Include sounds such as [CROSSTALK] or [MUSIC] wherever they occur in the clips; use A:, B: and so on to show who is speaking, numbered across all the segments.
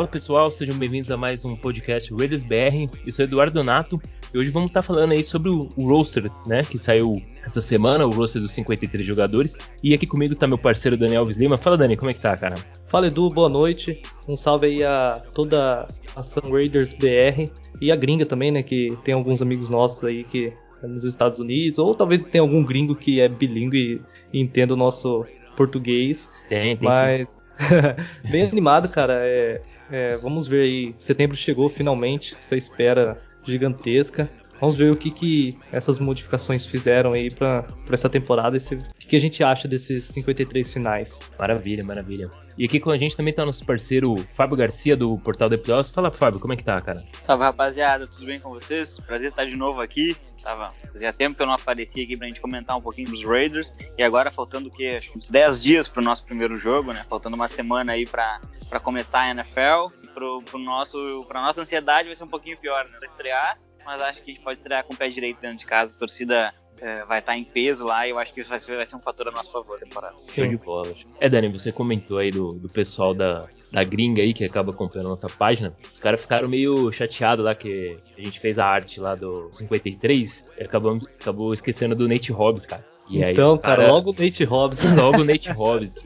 A: Fala pessoal, sejam bem-vindos a mais um podcast Raiders BR. Eu sou Eduardo Donato e hoje vamos estar falando aí sobre o, o roster, né, que saiu essa semana, o roster dos 53 jogadores. E aqui comigo tá meu parceiro Daniel Alves Lima. Fala Dani, como é que tá, cara?
B: Fala Edu, boa noite. Um salve aí a toda a Sun Raiders BR e a gringa também, né, que tem alguns amigos nossos aí que é nos Estados Unidos, ou talvez tenha algum gringo que é bilíngue e, e entenda o nosso português.
A: Tem, tem
B: Mas [LAUGHS] bem animado, cara. É, é, vamos ver aí. Setembro chegou finalmente. Essa espera gigantesca. Vamos ver o que, que essas modificações fizeram aí para essa temporada. Esse, o que, que, a gente acha desses 53 finais.
A: Maravilha, maravilha. E aqui com a gente também tá nosso parceiro Fábio Garcia do Portal de Playoffs. Fala, Fábio, como é que tá, cara?
C: Salve, rapaziada. Tudo bem com vocês? Prazer estar de novo aqui. Tava, fazia tempo que eu não aparecia aqui pra gente comentar um pouquinho dos Raiders. E agora faltando o quê? Acho que uns 10 dias pro nosso primeiro jogo, né? Faltando uma semana aí pra, pra começar a NFL. E pro, pro nosso, pra nossa ansiedade vai ser um pouquinho pior, né? Pra estrear mas acho que a gente pode estrear com o pé direito dentro de casa. A torcida é, vai estar em peso lá e eu acho que vai ser, vai ser um fator a nosso favor temporada.
A: Show de bola. É, Dani, você comentou aí do, do pessoal da, da gringa aí que acaba acompanhando a nossa página. Os caras ficaram meio chateados lá que a gente fez a arte lá do 53 e acabou, acabou esquecendo do Nate Hobbs, cara.
B: E então, cara, cara, logo o Nate Hobbs. [LAUGHS]
A: Logo o Nate Hobbs.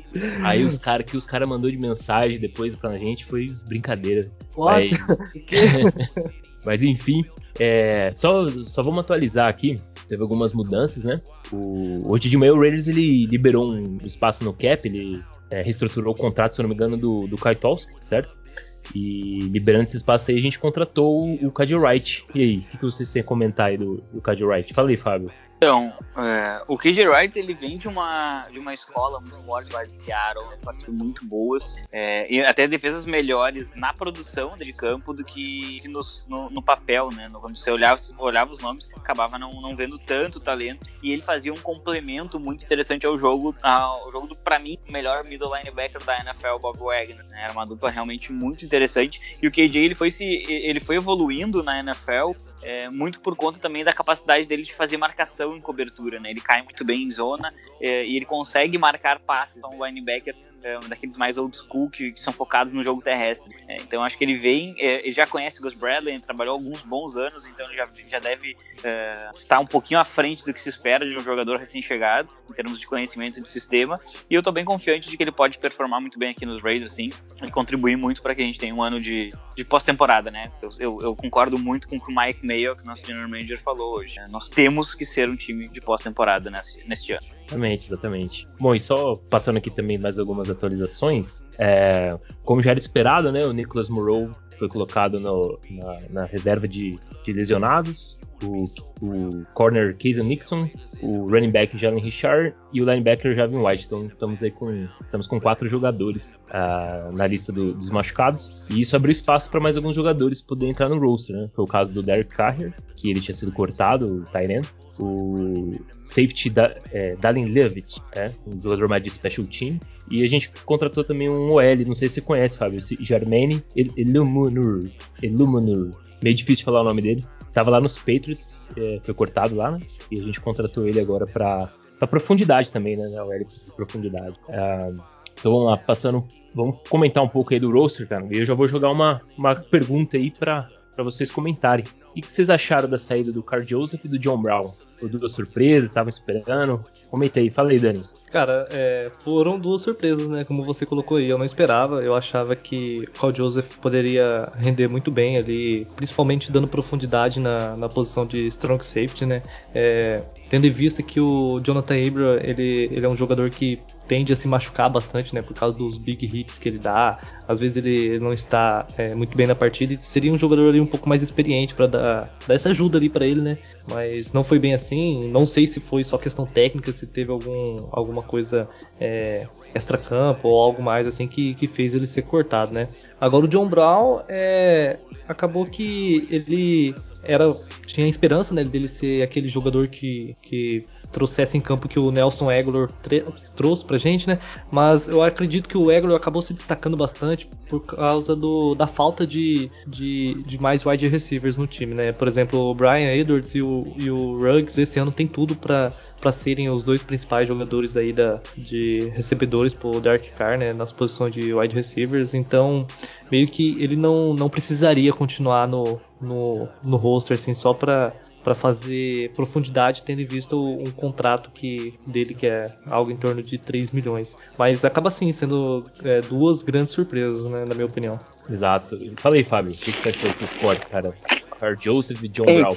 A: Aí os caras que os caras mandou de mensagem depois pra gente foi brincadeira.
B: What? [LAUGHS] [LAUGHS]
A: Mas enfim, é, só, só vamos atualizar aqui. Teve algumas mudanças, né? O, hoje de manhã o Raiders ele liberou um espaço no cap, ele é, reestruturou o contrato, se não me engano, do, do Kaitowski, certo? E liberando esse espaço aí, a gente contratou o, o Wright. E aí, o que, que vocês têm a comentar aí do, do Wright? Fala aí, Fábio.
C: Então, é, o KJ Wright ele vem de uma, de uma escola muito forte lá de Seattle, partes muito boas, é, e até defesas melhores na produção de campo do que, que no, no, no, papel, né? No, quando você olhava, olhava os nomes, acabava não, não vendo tanto talento, e ele fazia um complemento muito interessante ao jogo, ao jogo do, pra mim, melhor middle linebacker da NFL, Bob Wagner. Né, era uma dupla realmente muito interessante, e o KJ ele foi, se, ele foi evoluindo na NFL é, muito por conta também da capacidade dele de fazer marcação em cobertura, né? Ele cai muito bem em zona é, e ele consegue marcar passes. Então, um linebacker é daqueles mais old school que, que são focados no jogo terrestre. É, então acho que ele vem, é, ele já conhece o Gus Bradley, trabalhou alguns bons anos, então ele já, já deve é, estar um pouquinho à frente do que se espera de um jogador recém-chegado, em termos de conhecimento de sistema. E eu estou bem confiante de que ele pode performar muito bem aqui nos Raiders, sim, e contribuir muito para que a gente tenha um ano de, de pós-temporada, né? Eu, eu, eu, concordo muito com o que o Mike Mayo, que nosso general manager, falou hoje. Né? Nós temos que ser um time de pós-temporada nesse, neste ano.
A: Exatamente, exatamente. Bom, e só passando aqui também mais algumas atualizações. É, como já era esperado, né, o Nicholas Moreau foi colocado no, na, na, reserva de, de lesionados. O, o, corner Casey Nixon, o running back Jalen Richard e o linebacker Javin White. Então estamos aí com estamos com quatro jogadores uh, na lista do, dos machucados e isso abriu espaço para mais alguns jogadores poderem entrar no roster. Né? Foi o caso do Derek Carrier, que ele tinha sido cortado, o Tyrant. O safety da, é, Dallin Levitt, é, um jogador mais de special team. E a gente contratou também um OL, não sei se você conhece, Fábio, esse Germaine Illuminur. Illuminur. Meio difícil falar o nome dele. Tava lá nos Patriots, é, foi cortado lá, né? E a gente contratou ele agora pra, pra profundidade também, né? OL precisa de profundidade. Ah, então vamos lá, passando. Vamos comentar um pouco aí do roster, cara. E eu já vou jogar uma, uma pergunta aí pra, pra vocês comentarem. O que vocês acharam da saída do Carl Joseph e do John Brown? Duas surpresas, estavam esperando? Comenta aí, fala aí, Dani.
B: Cara, é, foram duas surpresas, né? Como você colocou aí, eu não esperava. Eu achava que o Carl Joseph poderia render muito bem ali, principalmente dando profundidade na, na posição de strong safety, né? É, tendo em vista que o Jonathan Abram, ele, ele é um jogador que tende a se machucar bastante, né? Por causa dos big hits que ele dá. Às vezes ele não está é, muito bem na partida e seria um jogador ali um pouco mais experiente para dar, dar essa ajuda ali para ele, né? Mas não foi bem assim. Não sei se foi só questão técnica, se teve algum, alguma coisa é, extra-campo ou algo mais assim que, que fez ele ser cortado, né? Agora o John Brown é, acabou que ele era tinha a esperança né, dele ser aquele jogador que, que trouxesse em campo que o Nelson Aguilar trouxe pra gente, né? Mas eu acredito que o Aguilar acabou se destacando bastante por causa do, da falta de, de, de, mais wide receivers no time, né? Por exemplo, o Brian Edwards e o, e o Ruggs esse ano tem tudo para para serem os dois principais jogadores daí da, de recebedores pro Dark Car, né, nas posições de wide receivers. Então, meio que ele não, não precisaria continuar no, no, no roster assim, só para para fazer profundidade, tendo em vista um contrato que dele que é algo em torno de 3 milhões. Mas acaba sim sendo é, duas grandes surpresas, né, na minha opinião.
A: Exato. Falei, Fábio, o que, que você achou desses cortes, cara? Carl Joseph e John Brown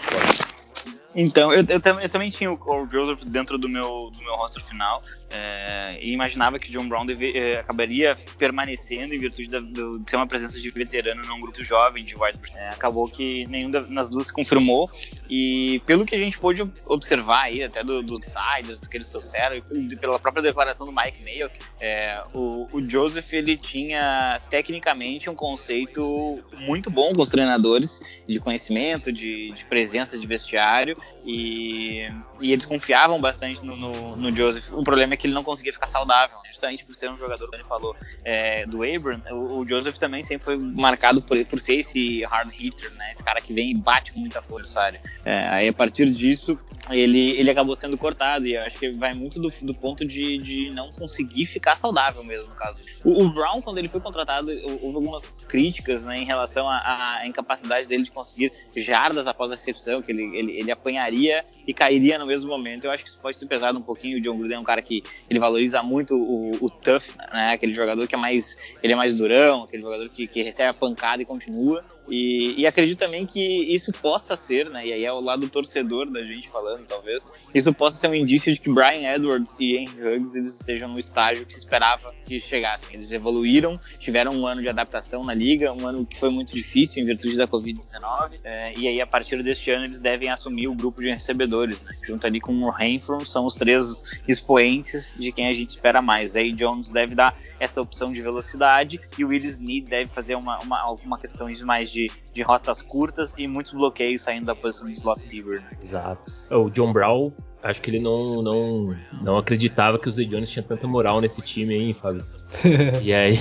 C: Então, eu, eu, eu, também tinha o Carl Joseph dentro do meu, do meu roster final. É, e imaginava que John Brown deve, é, acabaria permanecendo em virtude da, de ser uma presença de veterano num grupo jovem de wide é, Acabou que nenhum das duas se confirmou. E pelo que a gente pôde observar aí, até dos do do que eles trouxeram, e pela própria declaração do Mike Mayo, é, o, o, Joseph ele tinha tecnicamente um conceito muito bom com os treinadores de conhecimento, de, de presença de vestiário, e, e eles confiavam bastante no, no, no Joseph. O problema é que ele não conseguia ficar saudável, né? justamente por ser um jogador, como ele falou, é, do Abram, o, o, Joseph também sempre foi marcado por, por ser esse hard hitter, né? Esse cara que vem e bate com muita força, é, aí a partir disso, ele, ele acabou sendo cortado, e eu acho que vai muito do, do ponto de, de não conseguir ficar saudável mesmo, no caso. O, o Brown, quando ele foi contratado, houve algumas críticas né, em relação à incapacidade dele de conseguir jardas após a recepção, que ele, ele, ele apanharia e cairia no mesmo momento. Eu acho que isso pode ter pesado um pouquinho. O John Gruden é um cara que ele valoriza muito o, o tough, né? Aquele jogador que é mais, ele é mais durão, aquele jogador que, que recebe a pancada e continua. E, e, acredito também que isso possa ser, né? E aí é o lado torcedor da gente falando, talvez. Isso possa ser um indício de que Brian Edwards e Henry Huggs eles estejam no estágio que se esperava que chegassem. Eles evoluíram, tiveram um ano de adaptação na liga, um ano que foi muito difícil em virtude da Covid-19. É, e aí, a partir deste ano, eles devem assumir o grupo de recebedores, né? Junto ali com o Renfro, são os três expoentes de quem a gente espera mais. Aí Jones deve dar essa opção de velocidade e o Willis Need deve fazer uma, uma, uma questão de mais de, de rotas curtas e muitos bloqueios saindo da posição de slot receiver. Né?
A: Exato. O John Brown, acho que ele não, não, não acreditava que o Zay Jones tinha tanta moral nesse time aí, Fábio. [LAUGHS] e aí.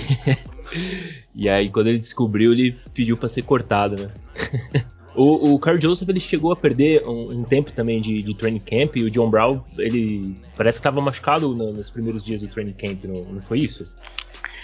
A: [LAUGHS] e aí, quando ele descobriu, ele pediu para ser cortado, né? [LAUGHS] O, o Carl Joseph ele chegou a perder um, um tempo também de, de, training camp e o John Brown ele parece que estava machucado no, nos primeiros dias do training camp, não, não foi isso?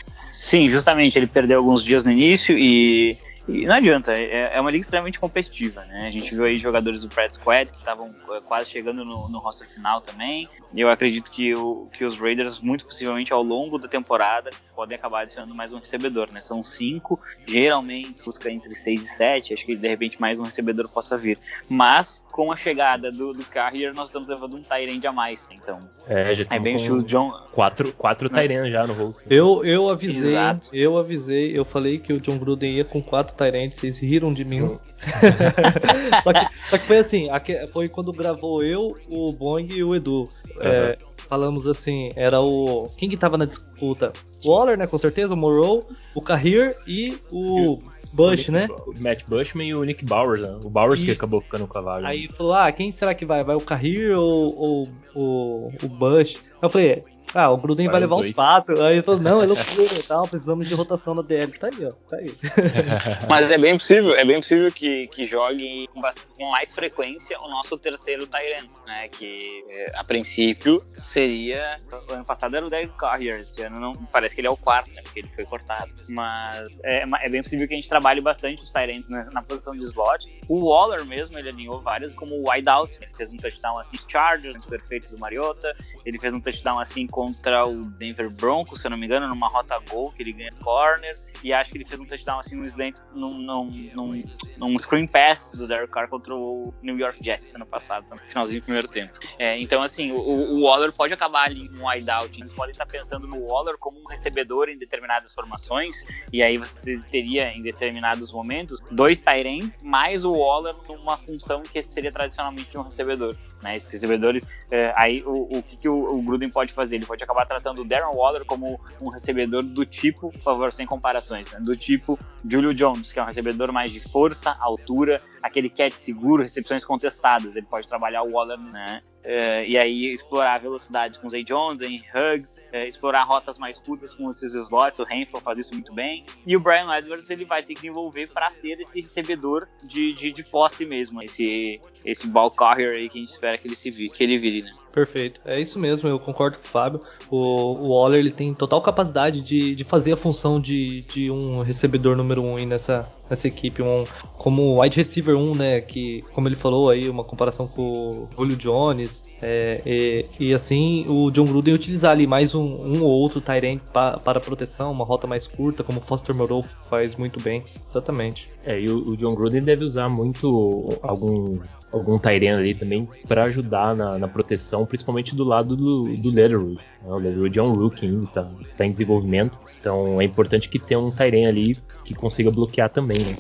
C: Sim, justamente ele perdeu alguns dias no início e e não adianta, é, é, uma liga extremamente competitiva, né? A gente viu aí jogadores do Prad Squad que estavam é, quase chegando no, no roster final também. Eu acredito que, o, que os Raiders, muito possivelmente ao longo da temporada, podem acabar adicionando mais um recebedor, né? São cinco, geralmente busca entre seis e sete, acho que de repente mais um recebedor possa vir. Mas com a chegada do, do Carrier, nós estamos levando um Tyrande a mais, então.
A: É, já é bem o John. Quatro, quatro né? já no roster.
B: Eu, eu avisei, Exato. eu avisei, eu falei que o John Gruden ia com quatro Tyrants, vocês riram de mim. [LAUGHS] só, que, só que foi assim, foi quando gravou eu, o Bong e o Edu. Uhum. É, falamos assim, era o. Quem que tava na disputa? O Waller, né? Com certeza, o Morrow, o Carrier e o Bush,
A: o
B: né?
A: O Matt Bushman e o Nick Bowers, né? O Bowers Isso. que acabou ficando com a vaga.
B: Aí falou, ah, quem será que vai? Vai o Carrier ou, ou, ou o Bush? Eu falei, ah, o Gruden vai, vai levar os, os quatro. Aí ele falou, não, é loucura [LAUGHS] e tal, precisamos de rotação na DL. Tá aí, ó, tá aí. [LAUGHS]
C: Mas é bem possível, é bem possível que, que jogue com, com mais frequência o nosso terceiro Tyrant, né? Que é, a princípio seria. O ano passado era o Derek Carrier, esse ano não. Parece que ele é o quarto, né? Porque ele foi cortado. Mas é, é bem possível que a gente trabalhe bastante os Tyrants na, na, posição de slot. O Waller mesmo, ele alinhou várias como o wideout. Ele fez um touchdown assim, Chargers, perfeito do Mariota. Ele fez um touchdown assim com contra o Denver Broncos, se eu não me engano, numa rota gol que ele ganha corner. E acho que ele fez um touchdown assim no slant, num, num, num, num screen pass do Derek Carr contra o New York Jets ano passado, no finalzinho do primeiro tempo. É, então, assim, o, o, Waller pode acabar ali um wideout. Eles podem estar pensando no Waller como um recebedor em determinadas formações. E aí você teria, em determinados momentos, dois Tyrants mais o Waller numa função que seria tradicionalmente um recebedor. Né? Esses recebedores, é, aí o, o que, que o, o Gruden pode fazer? Ele pode acabar tratando o Darren Waller como um recebedor do tipo, por favor, sem comparações, né? do tipo Julio Jones, que é um recebedor mais de força, altura, aquele catch seguro, recepções contestadas. Ele pode trabalhar o Waller, né? é, e aí explorar a velocidade com o Zay Jones, em Hugs, é, explorar rotas mais curtas com esses slots, o Renfro faz isso muito bem. E o Brian Edwards ele vai ter que desenvolver para ser esse recebedor de, de, de posse mesmo, esse, esse ball carrier aí que a gente espera que ele, se que ele vire, né?
B: Perfeito, é isso mesmo, eu concordo com o Fábio. O, o Waller ele tem total capacidade de, de fazer a função de, de um recebedor número 1 um nessa, nessa equipe, um, como wide receiver 1, né? Que, como ele falou aí, uma comparação com o Julio Jones. É, e, e, assim o John Gruden utilizar ali mais um, um ou outro Tyrant pa, para proteção, uma rota mais curta, como o Foster Moreau faz muito bem. Exatamente.
A: É, e o, o John Gruden deve usar muito algum algum Tyrene ali também para ajudar na, na, proteção, principalmente do lado do, do. Né? O Leatherwood é um rookie ainda, tá, tá, em desenvolvimento, então é importante que tenha um Tyrene ali que consiga bloquear também, né?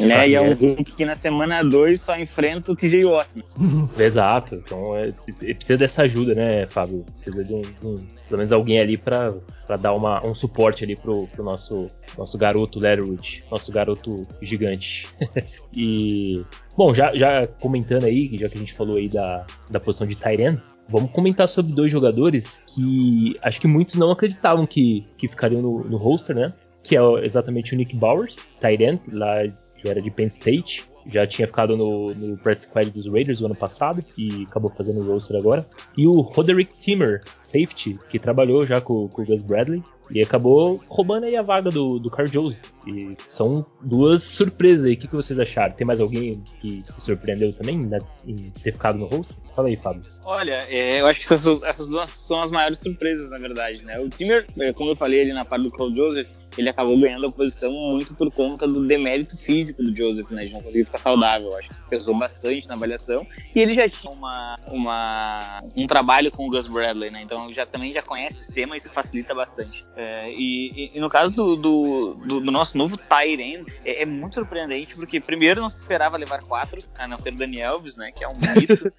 C: É, e é um rookie que na semana 2 só enfrenta o TJ Watt. [LAUGHS]
A: Exato, então é, precisa dessa ajuda, né, Fábio? Precisa de um, um pelo menos alguém ali para dar uma, um suporte ali pro, pro nosso, nosso garoto Leatherwood, nosso garoto gigante. [LAUGHS] e Bom, já, já comentando aí, já que a gente falou aí da, da posição de Tyren, vamos comentar sobre dois jogadores que acho que muitos não acreditavam que, que ficariam no, no roster, né? Que é exatamente o Nick Bowers, Tyren, lá que era de Penn State, já tinha ficado no, no press squad dos Raiders o ano passado e acabou fazendo o roster agora. E o Roderick Timmer, safety, que trabalhou já com, com o Gus Bradley e acabou roubando aí a vaga do, do Carl Joseph. E são duas surpresas aí. O que, que vocês acharam? Tem mais alguém que, surpreendeu também né, em ter ficado no roster? Fala aí, Fábio.
C: Olha, é, eu acho que essas, essas duas são as maiores surpresas, na verdade, né? O Timmer, é, como eu falei ali na parte do Carl Joseph, ele acabou ganhando a posição muito por conta do demérito físico do Joseph, né? De não conseguir ficar saudável. Acho que pesou bastante na avaliação. E ele já tinha uma, uma, um trabalho com o Gus Bradley, né? Então já também já conhece o sistema e isso facilita bastante. É, e, e, no caso do, do, do, do nosso novo Tyren, é, é, muito surpreendente, porque primeiro não se esperava levar quatro, a não ser o Daniel Alves, né? Que é um mito.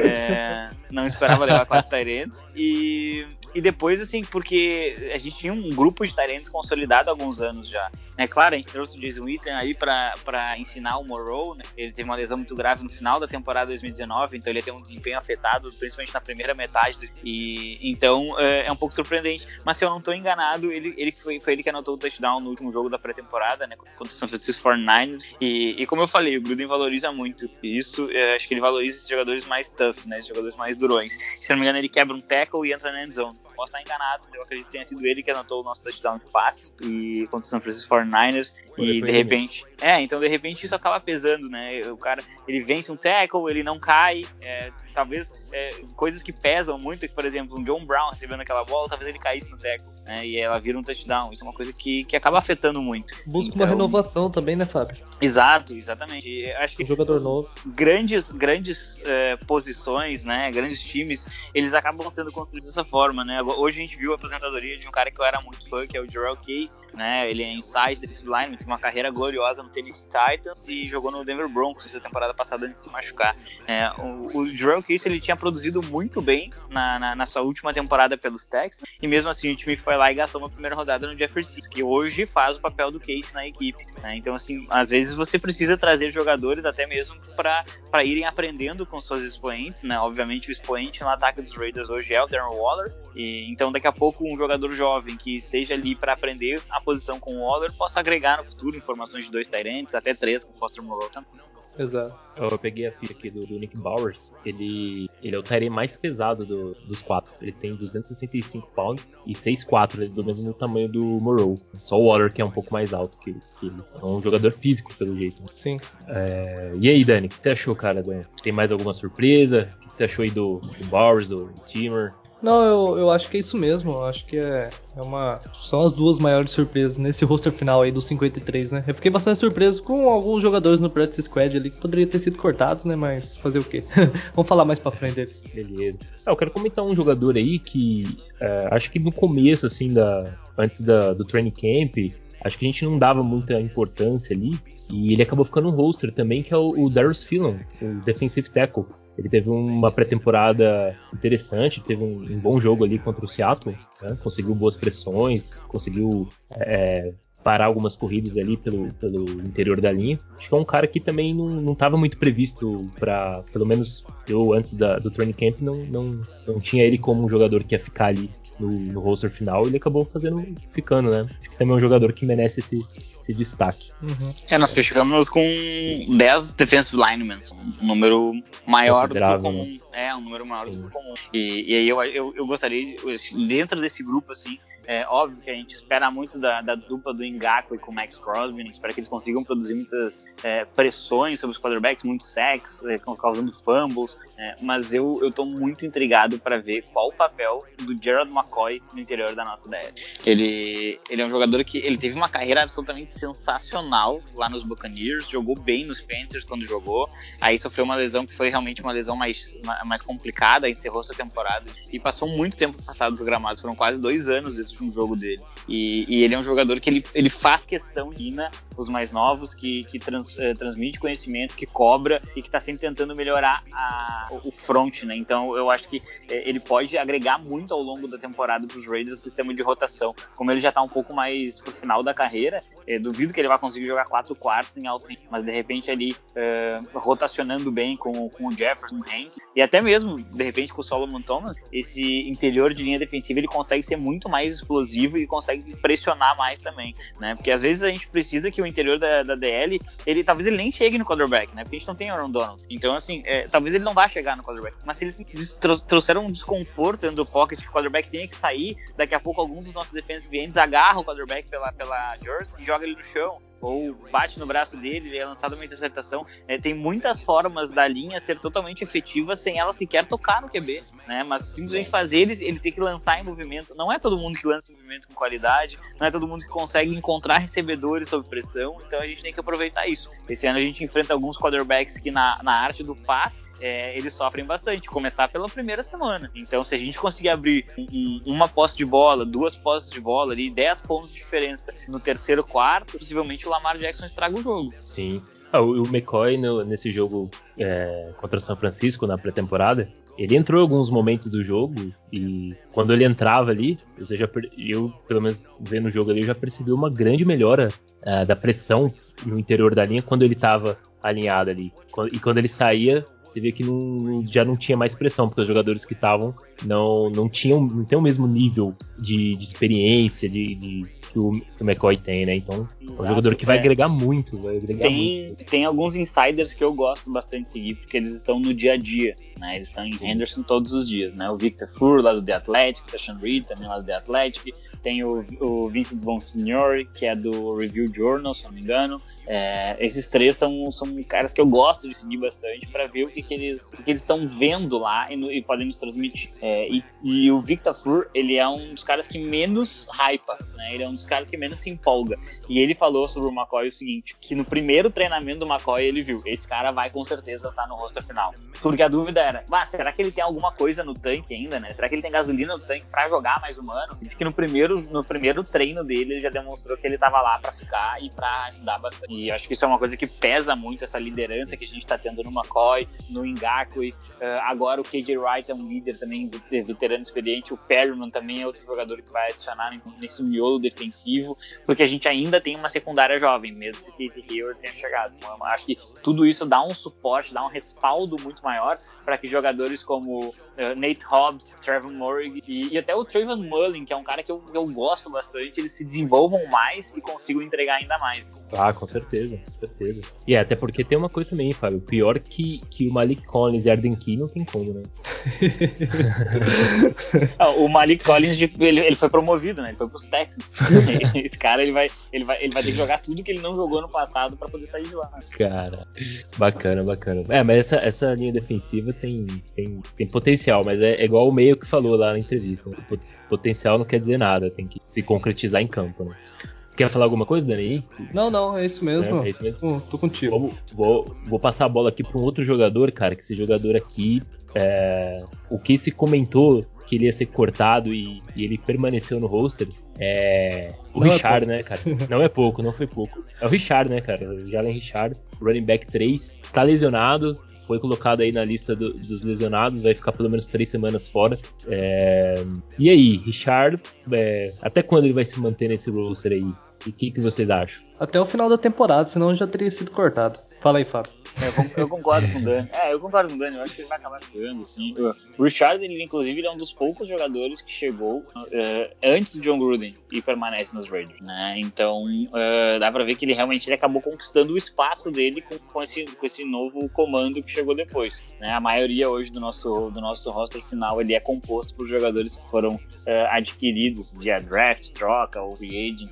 C: é, não esperava levar quatro Tyrants. E, e depois, assim, porque a gente tinha um grupo de Tyrants consolidado há alguns anos já. É claro, a gente trouxe o Jason Witten aí para ensinar o Morrow, né? Ele teve uma lesão muito grave no final da temporada 2019, então ele ter um desempenho afetado, principalmente na primeira metade. E então é, é um pouco surpreendente. Mas se eu não estou enganado, ele, ele foi, foi ele que anotou o touchdown no último jogo da pré-temporada, né? Contra o San Francisco 49ers. E, e como eu falei, o Gruden valoriza muito isso. É, acho que ele valoriza esses jogadores mais tough, né? Esses jogadores mais durões. Se não me engano, ele quebra um tackle e entra na end zone. Posso estar enganado, eu acredito que tenha sido ele que anotou o nosso touchdown de passe e contra o San Francisco 49ers. e de repente. É, então de repente isso acaba pesando, né? O cara ele vence um tackle, ele não cai. É, talvez é, coisas que pesam muito, por exemplo, um John Brown recebendo aquela bola, talvez ele caísse no tackle, né? E ela vira um touchdown. Isso é uma coisa que, que acaba afetando muito.
B: Busca então, uma renovação também, né, Fábio?
C: Exato, exatamente. E acho que
B: um jogador novo.
C: Grandes, grandes é, posições, né? Grandes times, eles acabam sendo construídos dessa forma, né? Hoje a gente viu a aposentadoria de um cara que eu era muito fã, que é o Jarrell Case, né? Ele é inside defensive line, teve uma carreira gloriosa no Tennessee Titans e jogou no Denver Broncos na temporada passada antes de se machucar. É, o, o Jarrell Case ele tinha produzido muito bem na, na, na, sua última temporada pelos Texans e mesmo assim o time foi lá e gastou uma primeira rodada no Jefferson, que hoje faz o papel do Case na equipe. Né? Então assim, às vezes você precisa trazer jogadores até mesmo para irem aprendendo com seus expoentes, né? Obviamente o expoente no ataque dos Raiders hoje é o Darren Waller e então daqui a pouco um jogador jovem que esteja ali para aprender a posição com o Waller possa agregar no futuro informações de dois Tyrants, até três com o Foster Moreau também.
B: Exato.
A: Eu peguei a ficha aqui do, do, Nick Bowers. Ele, ele é o Tyrant mais pesado do, dos quatro. Ele tem 265 pounds e 6'4", ele é do mesmo tamanho do Moreau. Só o Waller que é um pouco mais alto que, que ele. É um jogador físico, pelo jeito.
B: Sim.
A: É, e aí, Dani, o que você achou, cara? Tem mais alguma surpresa? O que você achou aí do, do Bowers, do Timmer?
B: Não, eu, eu acho que é isso mesmo. Eu acho que é, é uma. São as duas maiores surpresas nesse roster final aí dos 53, né? Eu fiquei bastante surpreso com alguns jogadores no practice squad ali que poderiam ter sido cortados, né? Mas fazer o quê? [LAUGHS] Vamos falar mais pra frente deles.
A: Beleza. Ah, eu quero comentar um jogador aí que é, acho que no começo, assim, da, antes da, do training camp, acho que a gente não dava muita importância ali. E ele acabou ficando no roster também, que é o, o Darius Philon, o defensive tackle. Ele teve uma pré-temporada interessante, teve um, um, bom jogo ali contra o Seattle, né? conseguiu boas pressões, conseguiu é, parar algumas corridas ali pelo, pelo interior da linha. Acho que é um cara que também não estava muito previsto para, pelo menos eu antes da, do training camp não, não, não tinha ele como um jogador que ia ficar ali no, no roster final. Ele acabou fazendo, ficando, né? Acho que também é um jogador que merece esse, esse destaque.
C: Uhum. É, nós fechamos com 10 defensive linemen, um número maior do que o comum. Né? É, um número maior Sim. do que o comum. E, e aí eu, eu, eu gostaria, de, dentro desse grupo, assim, é óbvio que a gente espera muito da, da dupla do Ngaku e com o Max Crosby, né? espera que eles consigam produzir muitas é, pressões sobre os quarterbacks, muitos sacks, é, causando fumbles, é, mas eu, eu muito intrigado para ver qual o papel do Gerald McCoy no interior da nossa DL. Ele, ele é um jogador que ele teve uma carreira absolutamente sensacional lá nos Buccaneers, jogou bem nos Panthers quando jogou, aí sofreu uma lesão que foi realmente uma lesão mais, mais complicada, encerrou sua temporada e passou muito tempo passado dos gramados, foram quase dois anos desde um jogo dele. E, e, ele é um jogador que ele, ele faz questão de ir os mais novos, que, que trans, eh, transmite conhecimento, que cobra e que está sempre tentando melhorar a, o front, né? Então eu acho que eh, ele pode agregar muito ao longo da temporada para os Raiders no sistema de rotação. Como ele já está um pouco mais pro final da carreira, eh, duvido que ele vai conseguir jogar quatro quartos em alto nível, mas de repente ali rotacionando bem com, com o Jefferson, o Hank, e até mesmo de repente com o Solomon Thomas, esse interior de linha defensiva ele consegue ser muito mais explosivo e consegue pressionar mais também, né? Porque às vezes a gente precisa que o interior da, da DL, ele talvez ele nem chegue no quarterback, né? Porque a gente não tem Aaron Donald. Então, assim, é, talvez ele não vá chegar no quarterback. Mas se eles trouxeram um desconforto dentro do pocket que o quarterback tenha que sair, daqui a pouco algum dos nossos defensive ends agarra o quarterback pela, pela jersey e joga ele no chão ou bate no braço dele é lançado uma interceptação. É, tem muitas formas da linha ser totalmente efetiva sem ela sequer tocar no QB, né? Mas simplesmente fazer ele, ele ter que lançar em movimento. Não é todo mundo que lança em movimento com qualidade, não é todo mundo que consegue encontrar recebedores sob pressão, então a gente tem que aproveitar isso. Esse ano a gente enfrenta alguns quarterbacks que na, na arte do passe é, eles sofrem bastante, começar pela primeira semana. Então se a gente conseguir abrir um, uma posse de bola, duas posses de bola ali, 10 pontos de diferença no terceiro quarto, possivelmente o Lamar Jackson estraga o jogo.
A: Sim. Ah, o, McCoy no, nesse jogo é, contra o São Francisco na pré-temporada, ele entrou em alguns momentos do jogo e quando ele entrava ali, eu, já, eu pelo menos vendo o jogo ali, eu já percebi uma grande melhora uh, da pressão no interior da linha quando ele estava alinhado ali. E quando ele saía, você via que não, já não tinha mais pressão, porque os jogadores que estavam não, não tinham não tem o mesmo nível de, de experiência, de, de que, o, que o McCoy tem, né? Então, Exato, é um jogador que vai é. agregar muito, vai agregar
C: tem,
A: muito.
C: Tem alguns insiders que eu gosto bastante de seguir, porque eles estão no dia a dia, né? Eles estão em Henderson todos os dias, né? O Victor Fur, lá do The Athletic, o Sean Reed, também lá do The Athletic, tem o, o Vincent Bonsignori, que é do Review Journal, se não me engano, é, esses três são, são caras que eu gosto de seguir bastante para ver o que, que eles que, que estão vendo lá e, no, e, podem nos transmitir. É, e, e, o Victor Fur, ele é um dos caras que menos hypa, né? Ele é um dos caras que menos se empolga. E ele falou sobre o McCoy o seguinte, que no primeiro treinamento do McCoy ele viu, esse cara vai com certeza estar tá no roster final. Porque a dúvida era, será que ele tem alguma coisa no tanque ainda, né? Será que ele tem gasolina no tanque para jogar mais um ano? Disse que no primeiro, no primeiro treino dele ele já demonstrou que ele estava lá para ficar e para ajudar bastante. E acho que isso é uma coisa que pesa muito, essa liderança que a gente está tendo no McCoy, no Ngakwe. Uh, agora o KJ Wright é um líder também, veterano experiente. O Perryman também é outro jogador que vai adicionar nesse miolo defensivo, porque a gente ainda tem uma secundária jovem, mesmo que esse Hayward tenha chegado. Então, acho que tudo isso dá um suporte, dá um respaldo muito maior para que jogadores como uh, Nate Hobbs, Trevor Murray e, e, até o Trayvon Mullen, que é um cara que eu, eu gosto bastante, eles se desenvolvam mais e consigam entregar ainda mais.
A: Ah, com certeza, com certeza. E é, até porque tem uma coisa também, Fábio. Pior que, que o Malik Collins e Arden Key não tem como, né? [LAUGHS]
C: ah, o Malik Collins, ele, ele foi promovido, né? Ele foi pros Texans. [LAUGHS] Esse cara, ele vai, ele, vai, ele vai ter que jogar tudo que ele não jogou no passado para poder sair de lá.
A: Cara, bacana, bacana. É, mas essa, essa linha defensiva tem, tem, tem potencial, mas é, é igual o meio que falou lá na entrevista. Né? Potencial não quer dizer nada, tem que se concretizar em campo, né? Quer falar alguma coisa, Dani?
B: Não, não, é isso mesmo. É, é isso mesmo. Tô, tô contigo.
A: Vou, vou, vou, passar a bola aqui para um outro jogador, cara, que esse jogador aqui, é, o que se comentou que ele ia ser cortado e, e ele permaneceu no roster é o não é Richard, é né, cara? Não é pouco, não foi pouco. É o Richard, né, cara? O Jalen Richard, running back 3, tá lesionado, foi colocado aí na lista do, dos lesionados, vai ficar pelo menos três semanas fora. É... E aí, Richard, é... até quando ele vai se manter nesse roster aí? E o que, que vocês acham?
B: Até o final da temporada, senão já teria sido cortado. Fala aí, Fábio.
C: É, eu, concordo com o Dani. É, eu concordo com o Dani. Eu acho que ele vai acabar ficando, sim. O Richard, ele, inclusive, ele é um dos poucos jogadores que chegou uh, antes do John Gruden e permanece nos Raiders, né? Então, uh, dá pra ver que ele realmente ele acabou conquistando o espaço dele com, com, esse, com esse novo comando que chegou depois. Né? A maioria hoje do nosso, do nosso roster final, ele é composto por jogadores que foram uh, adquiridos via draft, troca ou free agent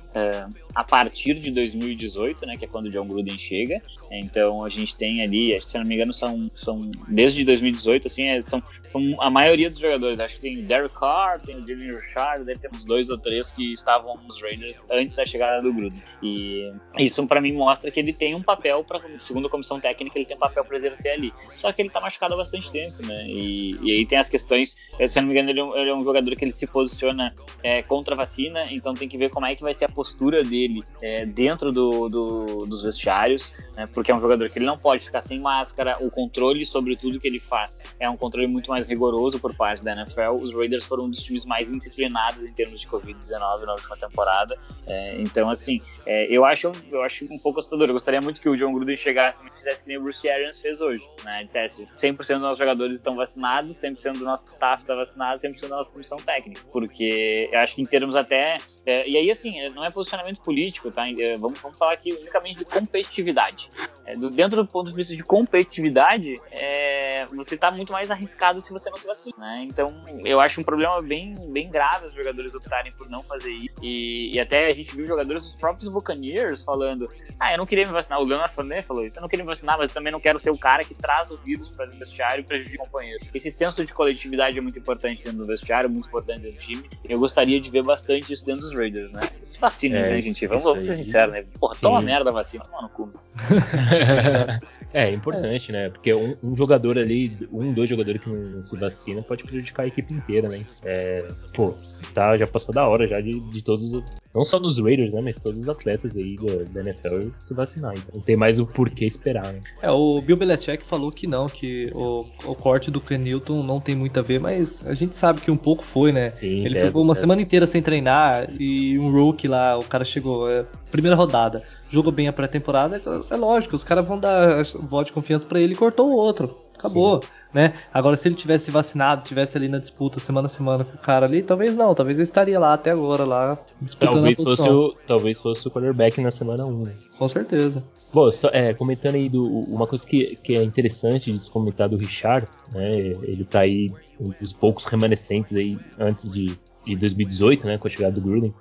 C: a partir de 2018, né? Que é quando o John Gruden chega. Então, a gente tem ali, se não me engano, são, são desde 2018, assim, é, são, são a maioria dos jogadores. Acho que tem Derek Carr, tem o Jalen Richard, deve ter uns dois ou três que estavam nos Raiders antes da chegada do Gruden. E isso para mim mostra que ele tem um papel para, segundo a comissão técnica, ele tem um papel para exercer ali. Só que ele tá machucado há bastante tempo, né? E, e aí tem as questões, se não me engano, ele é um, ele é um jogador que ele se posiciona é, contra a vacina, então tem que ver como é que vai ser a postura dele é, dentro do, do, dos vestiários, né? Porque é um jogador que ele não pode ficar sem máscara, o controle sobre tudo que ele faz é um controle muito mais rigoroso por parte da NFL. Os Raiders foram um dos times mais indisciplinados em termos de Covid-19 na última temporada. É, então, assim, é, eu, acho, eu acho um pouco assustador. Eu gostaria muito que o John Gruden chegasse e fizesse que nem o Bruce Arians fez hoje, né? Dissesse 100% dos nossos jogadores estão vacinados, 100% do nosso staff está vacinado, 100% da nossa comissão técnica. Porque eu acho que em termos até. É, e aí, assim, não é posicionamento político, tá? É, vamos, vamos falar aqui unicamente de competitividade. É, do, dentro do ponto de vista de competitividade, é, você está muito mais arriscado se você não se vacina, né? Então, eu acho um problema bem, bem grave os jogadores optarem por não fazer isso. E, e até a gente viu jogadores dos próprios Buccaneers falando: ah, eu não queria me vacinar. O Leonard Fournette falou isso: eu não queria me vacinar, mas eu também não quero ser o cara que traz o vírus para o vestiário e prejudica o companheiro. Esse senso de coletividade é muito importante dentro do vestiário, muito importante dentro do time. Eu gostaria de ver bastante isso dentro dos Raiders, né? Se vacinem, é, né, gente? Vamos, vamos ser sinceros, né? Porra, toma merda a vacina, toma no cu. [LAUGHS]
A: é, importante, né? Porque um, um, jogador ali, um, dois jogadores que não se vacina pode prejudicar a equipe inteira, né? É, pô, tá, já passou da hora já de, de todos os, não só dos Raiders, né? Mas todos os atletas aí da, da NFL se vacinar. Então não tem mais o porquê esperar, né?
B: É, o Bill Belichick falou que não, que o, o corte do Ken Newton não tem muito a ver, mas a gente sabe que um pouco foi, né? Sim, Ele ficou uma semana inteira sem treinar e um rookie lá, o cara chegou, é, primeira rodada jogou bem a pré-temporada, é lógico, os caras vão dar voto de confiança para ele e cortou o outro. Acabou. Sim. Né? Agora, se ele tivesse vacinado, tivesse ali na disputa semana a semana com o cara ali, talvez não, talvez ele estaria lá até agora, lá disputando
A: talvez
B: a
A: posição. Fosse o, talvez fosse o quarterback na semana 1. Né?
B: Com certeza.
A: Bom, é, comentando aí do, uma coisa que, que é interessante de se comentar do Richard, né? Ele tá aí um dos poucos remanescentes aí antes de, de 2018, né? Com a chegada do Gruden.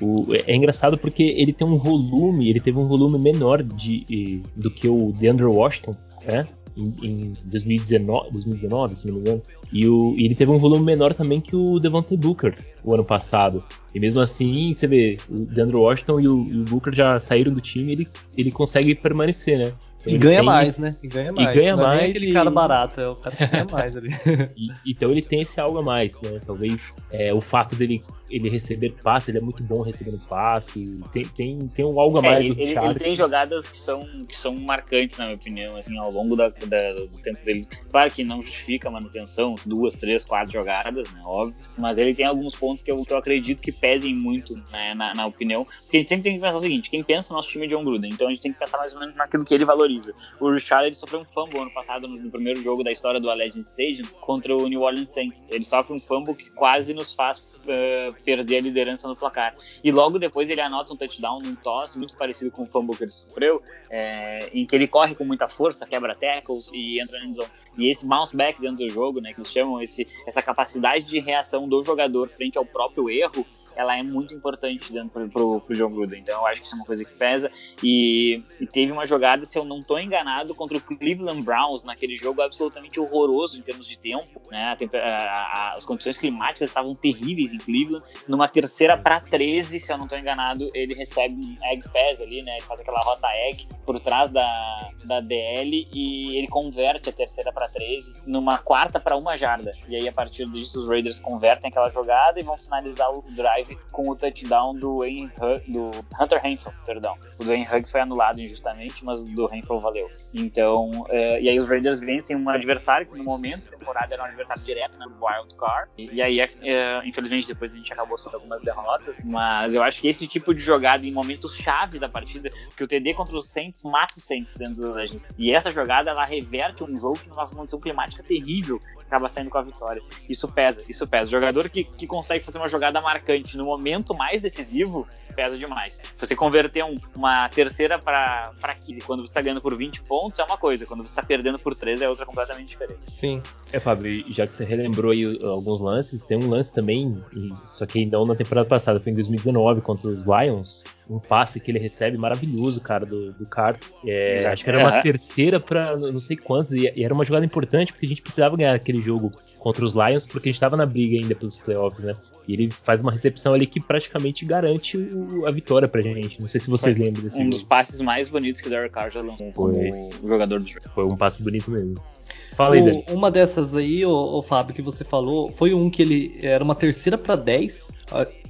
A: O, é engraçado porque ele tem um volume, ele teve um volume menor de, do que o DeAndre Washington, né? Em, em 2019, 2019, se não me engano. E, o, e ele teve um volume menor também que o Devontae Booker o ano passado. E mesmo assim, você vê, o DeAndre Washington e o, e o Booker já saíram do time e ele, ele consegue permanecer, né?
B: Então e ganha tem... mais, né? E ganha mais.
A: E ganha
B: Não
A: mais.
B: É aquele e... cara barato, é o cara que ganha mais ali. [LAUGHS]
A: e, então ele tem esse algo a mais, né? Talvez é, o fato dele ele receber passe, ele é muito bom recebendo passe. Tem, tem, tem um algo a é, mais
C: é,
A: do
C: ele, ele, ele tem jogadas que são, que são marcantes, na minha opinião, assim, ao longo da, da, do tempo dele. Claro que não justifica a manutenção, duas, três, quatro jogadas, né? Óbvio. Mas ele tem alguns pontos que eu, que eu acredito que pesem muito, né, na, na opinião. Porque a gente sempre tem que pensar o seguinte: quem pensa no nosso time é John Gruden, então a gente tem que pensar mais ou menos naquilo que ele valoriza. O Richard ele sofreu um fumble ano passado no, primeiro jogo da história do Allegiant Stadium contra o New Orleans Saints. Ele sofre um fumble que quase nos faz uh, perder a liderança no placar. E logo depois ele anota um touchdown num toss muito parecido com o fumble que ele sofreu, é, em que ele corre com muita força, quebra tackles e entra na endzone. E esse bounce back dentro do jogo, né, que eles chamam esse, essa capacidade de reação do jogador frente ao próprio erro, ela é muito importante dentro pro, pro John Gruden. Então eu acho que isso é uma coisa que pesa. E, e, teve uma jogada, se eu não estou enganado, contra o Cleveland Browns, naquele jogo absolutamente horroroso em termos de tempo. Né? A, a, as condições climáticas estavam terríveis em Cleveland. Numa terceira para 13, se eu não estou enganado, ele recebe um egg pass ali, né? Ele faz aquela rota egg por trás da, da DL e ele converte a terceira para 13 numa quarta para uma jarda. E aí, a partir disso, os Raiders convertem aquela jogada e vão finalizar o drive com o touchdown do, Wayne, do Hunter Renfro, perdão. O do Wayne Huggs foi anulado injustamente, mas o do Renfro valeu. Então, uh, e aí os Raiders vencem um adversário que no momento da temporada era um adversário direto, né, Wild Card. E, e aí, uh, infelizmente, depois a gente acabou sendo algumas derrotas, mas eu acho que esse tipo de jogada em momentos chave da partida, que o TD contra os Saints mata os Saints dentro das Legends. E essa jogada ela reverte um jogo que numa condição climática terrível acaba saindo com a vitória. Isso pesa, isso pesa. O jogador que, que consegue fazer uma jogada marcante no momento mais decisivo pesa demais. Você converter um, uma terceira para 15 quando você está ganhando por 20 pontos é uma coisa, quando você está perdendo por 13 é outra completamente diferente.
A: Sim. É, Fábio, já que você relembrou aí alguns lances, tem um lance também, só que não na temporada passada, foi em 2019 contra os Lions, um passe que ele recebe maravilhoso, cara, do, do Carr. É, acho que era uma uhum. terceira para não sei quantos, e, e, era uma jogada importante porque a gente precisava ganhar aquele jogo contra os Lions, porque a gente estava na briga ainda pelos playoffs, né? E ele faz uma recepção ali que praticamente garante o, a vitória pra gente. Não sei se vocês
C: foi
A: lembram desse
C: um
A: jogo.
C: dos passes mais bonitos que o Derek Carr já lançou foi. como jogador do jogo.
A: Foi um passe bonito mesmo.
B: Fala aí, o, uma dessas aí, o, o Fábio, que você falou, foi um que ele era uma terceira para 10.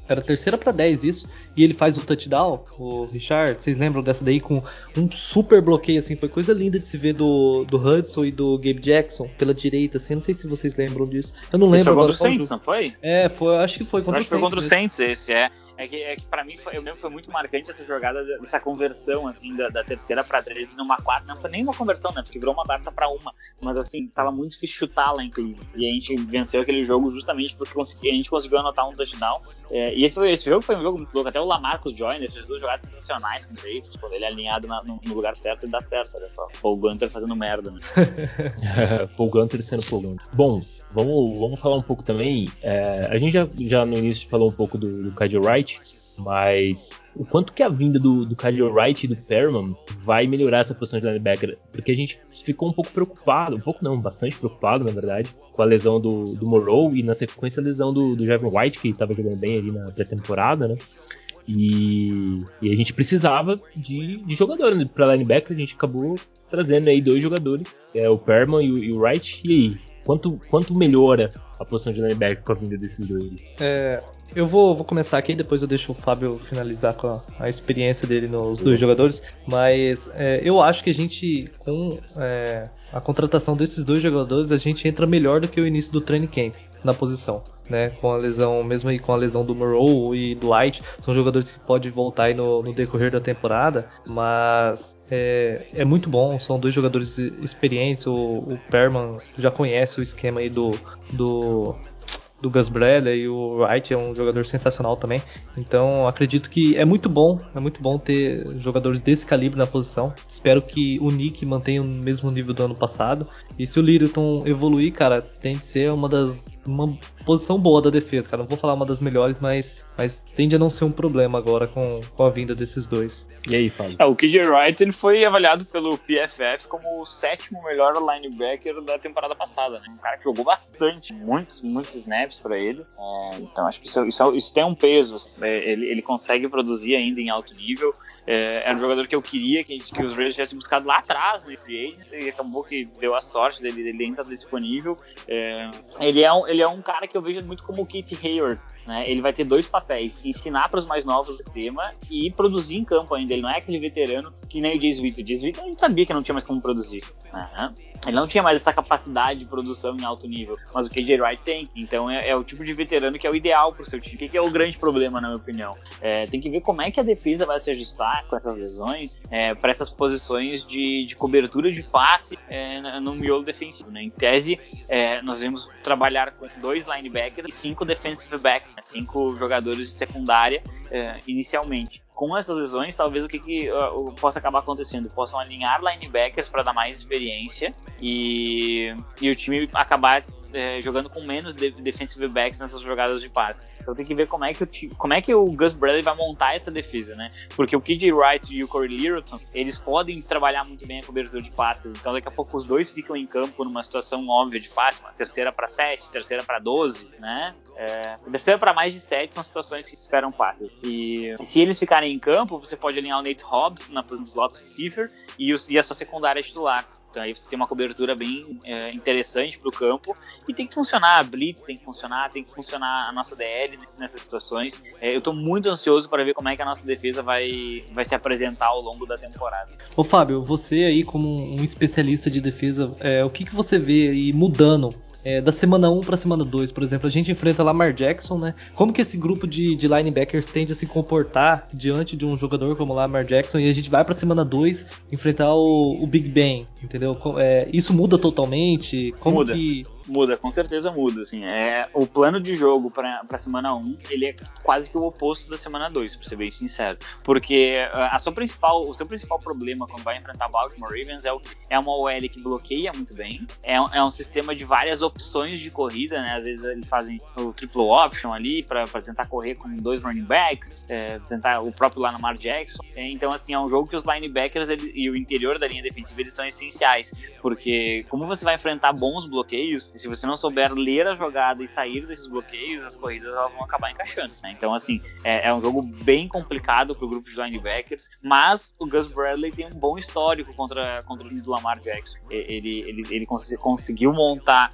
B: Era terceira para 10 isso. E ele faz o touchdown, o Richard. Vocês lembram dessa daí com um super bloqueio, assim? Foi coisa linda de se ver do, do Hudson e do Gabe Jackson pela direita, assim. Não sei se vocês lembram disso. Eu não lembro. Isso
C: foi contra o Saints, não foi?
B: É, foi, acho que foi contra
C: acho o Saints. Acho que foi contra o Saints esse, é. É que, é que pra mim, foi, eu mesmo foi muito marcante essa jogada, essa conversão, assim, da, da terceira pra 13 numa quarta. Não foi nem uma conversão, né? Porque virou uma quarta pra uma. Mas, assim, tava muito difícil chutar lá Cleveland. E a gente venceu aquele jogo justamente porque consegui, a gente conseguiu anotar um touchdown. É, e esse, esse jogo foi um jogo muito louco. Até o Lamarcus Joyner fez duas jogadas sensacionais com o safety. Quando ele é alinhado na, no, no, lugar certo, ele dá certo, olha só. Paul Gunter fazendo merda, né? [LAUGHS]
A: Paul Gunter sendo Paul Gunter. Bom, vamos, vamos falar um pouco também. É, a gente já, já no início falou um pouco do, do Kyle Wright, mas o quanto que a vinda do, do Kyle Wright e do Perman vai melhorar essa posição de linebacker? Porque a gente ficou um pouco preocupado, um pouco não, bastante preocupado, na verdade, com a lesão do, do Morrow e na sequência a lesão do, do Javon White, que estava jogando bem ali na pré-temporada, né? E, e, a gente precisava de, de jogador né? para linebacker, a gente acabou trazendo aí dois jogadores, é o Perman e o, e o Wright, e aí? Quanto, quanto melhora a posição de linebacker com a vinda desses dois?
B: É, eu vou, vou começar aqui, depois eu deixo o Fábio finalizar com a, a experiência dele nos dois jogadores. Mas é, eu acho que a gente, com é, a contratação desses dois jogadores, a gente entra melhor do que o início do training camp na posição. Né, com a lesão, mesmo aí com a lesão do Moreau e do White, são jogadores que podem voltar aí no, no decorrer da temporada, mas é, é, muito bom, são dois jogadores experientes, o, o Perman já conhece o esquema aí do, do do Gus Bradley e o Wright é um jogador sensacional também. Então acredito que é muito bom, é muito bom ter jogadores desse calibre na posição. Espero que o Nick mantenha o mesmo nível do ano passado. E se o Littleton evoluir, cara, tem de ser uma das uma posição boa da defesa, cara. Não vou falar uma das melhores, mas, mas tende a não ser um problema agora com, com a vinda desses dois.
A: E aí, Fábio?
C: É, o KJ Wright ele foi avaliado pelo PFF como o sétimo melhor linebacker da temporada passada. Né? Um cara que jogou bastante, muitos, muitos snaps para ele. É, então acho que isso, isso, isso, tem um peso. Assim. É, ele, ele consegue produzir ainda em alto nível. É, era um jogador que eu queria que, que os Raiders tivessem buscado lá atrás no free agency e acabou que deu a sorte dele, dele ainda estar disponível. É, ele é um ele é um cara que eu vejo muito como o Keith Hayward. Né? Ele vai ter dois papéis: ensinar para os mais novos o sistema e produzir em campo ainda. Ele não é aquele veterano que nem o James Witt. O Witt a gente sabia que não tinha mais como produzir. Né? Ele não tinha mais essa capacidade de produção em alto nível, mas o KJ Wright tem. Então é, é o tipo de veterano que é o ideal para o seu time. O que, que, é o grande problema, na minha opinião? É, tem que ver como é que a defesa vai se ajustar com essas lesões é, para essas posições de, de, cobertura de passe é, no miolo defensivo. Né? Em tese, é, nós vamos trabalhar com dois linebackers e cinco defensive backs? Cinco jogadores de secundária é, inicialmente com essas lesões, talvez o que, que uh, possa acabar acontecendo? Possam alinhar linebackers para dar mais experiência e, e o time acabar é, jogando com menos de defensive backs nessas jogadas de passe. Então tem que ver como é que o, como é que o Gus Bradley vai montar essa defesa, né? Porque o KJ Wright e o Corey Littleton, eles podem trabalhar muito bem a cobertura de passes. Então daqui a pouco os dois ficam em campo numa situação óbvia de passe, uma terceira para 7, terceira para 12, né? É, terceira para mais de 7 são situações que esperam passes. E se eles ficarem em campo, você pode alinhar o Nate Hobbs na posição do slot receiver e, e a sua secundária titular. Então aí você tem uma cobertura bem é, interessante para o campo e tem que funcionar a blitz, tem que funcionar, tem que funcionar a nossa DL nessas situações. É, eu estou muito ansioso para ver como é que a nossa defesa vai, vai se apresentar ao longo da temporada.
B: Ô Fábio, você aí como um especialista de defesa, é, o que, que você vê aí mudando é, da semana 1 para semana 2, por exemplo, a gente enfrenta Lamar Jackson, né? Como que esse grupo de, de linebackers tende a se comportar diante de um jogador como Lamar Jackson e a gente vai para semana 2 enfrentar o, o, Big Ben, entendeu? É, isso muda totalmente? Como
C: muda.
B: que
C: Muda, com certeza muda, assim. É, o plano de jogo pra, pra semana 1, ele é quase que o oposto da semana 2, pra ser bem sincero. Porque ah, a sua principal, o seu principal problema quando vai enfrentar Baltimore Ravens é, o, é uma OL que bloqueia muito bem, é, é um sistema de várias opções de corrida, né? Às vezes eles fazem o triple option ali pra tentar correr com dois running backs, é, tentar o próprio Lamar Jackson. É, então, assim, é um jogo que os linebackers ele, e o interior da linha defensiva eles são essenciais, porque como você vai enfrentar bons bloqueios, se você não souber ler a jogada e sair desses bloqueios, as corridas elas vão acabar encaixando. Né? Então, assim, é, é, um jogo bem complicado para o grupo de linebackers, mas o Gus Bradley tem um bom histórico contra, contra o Lamar Jackson. Ele, ele, ele cons conseguiu montar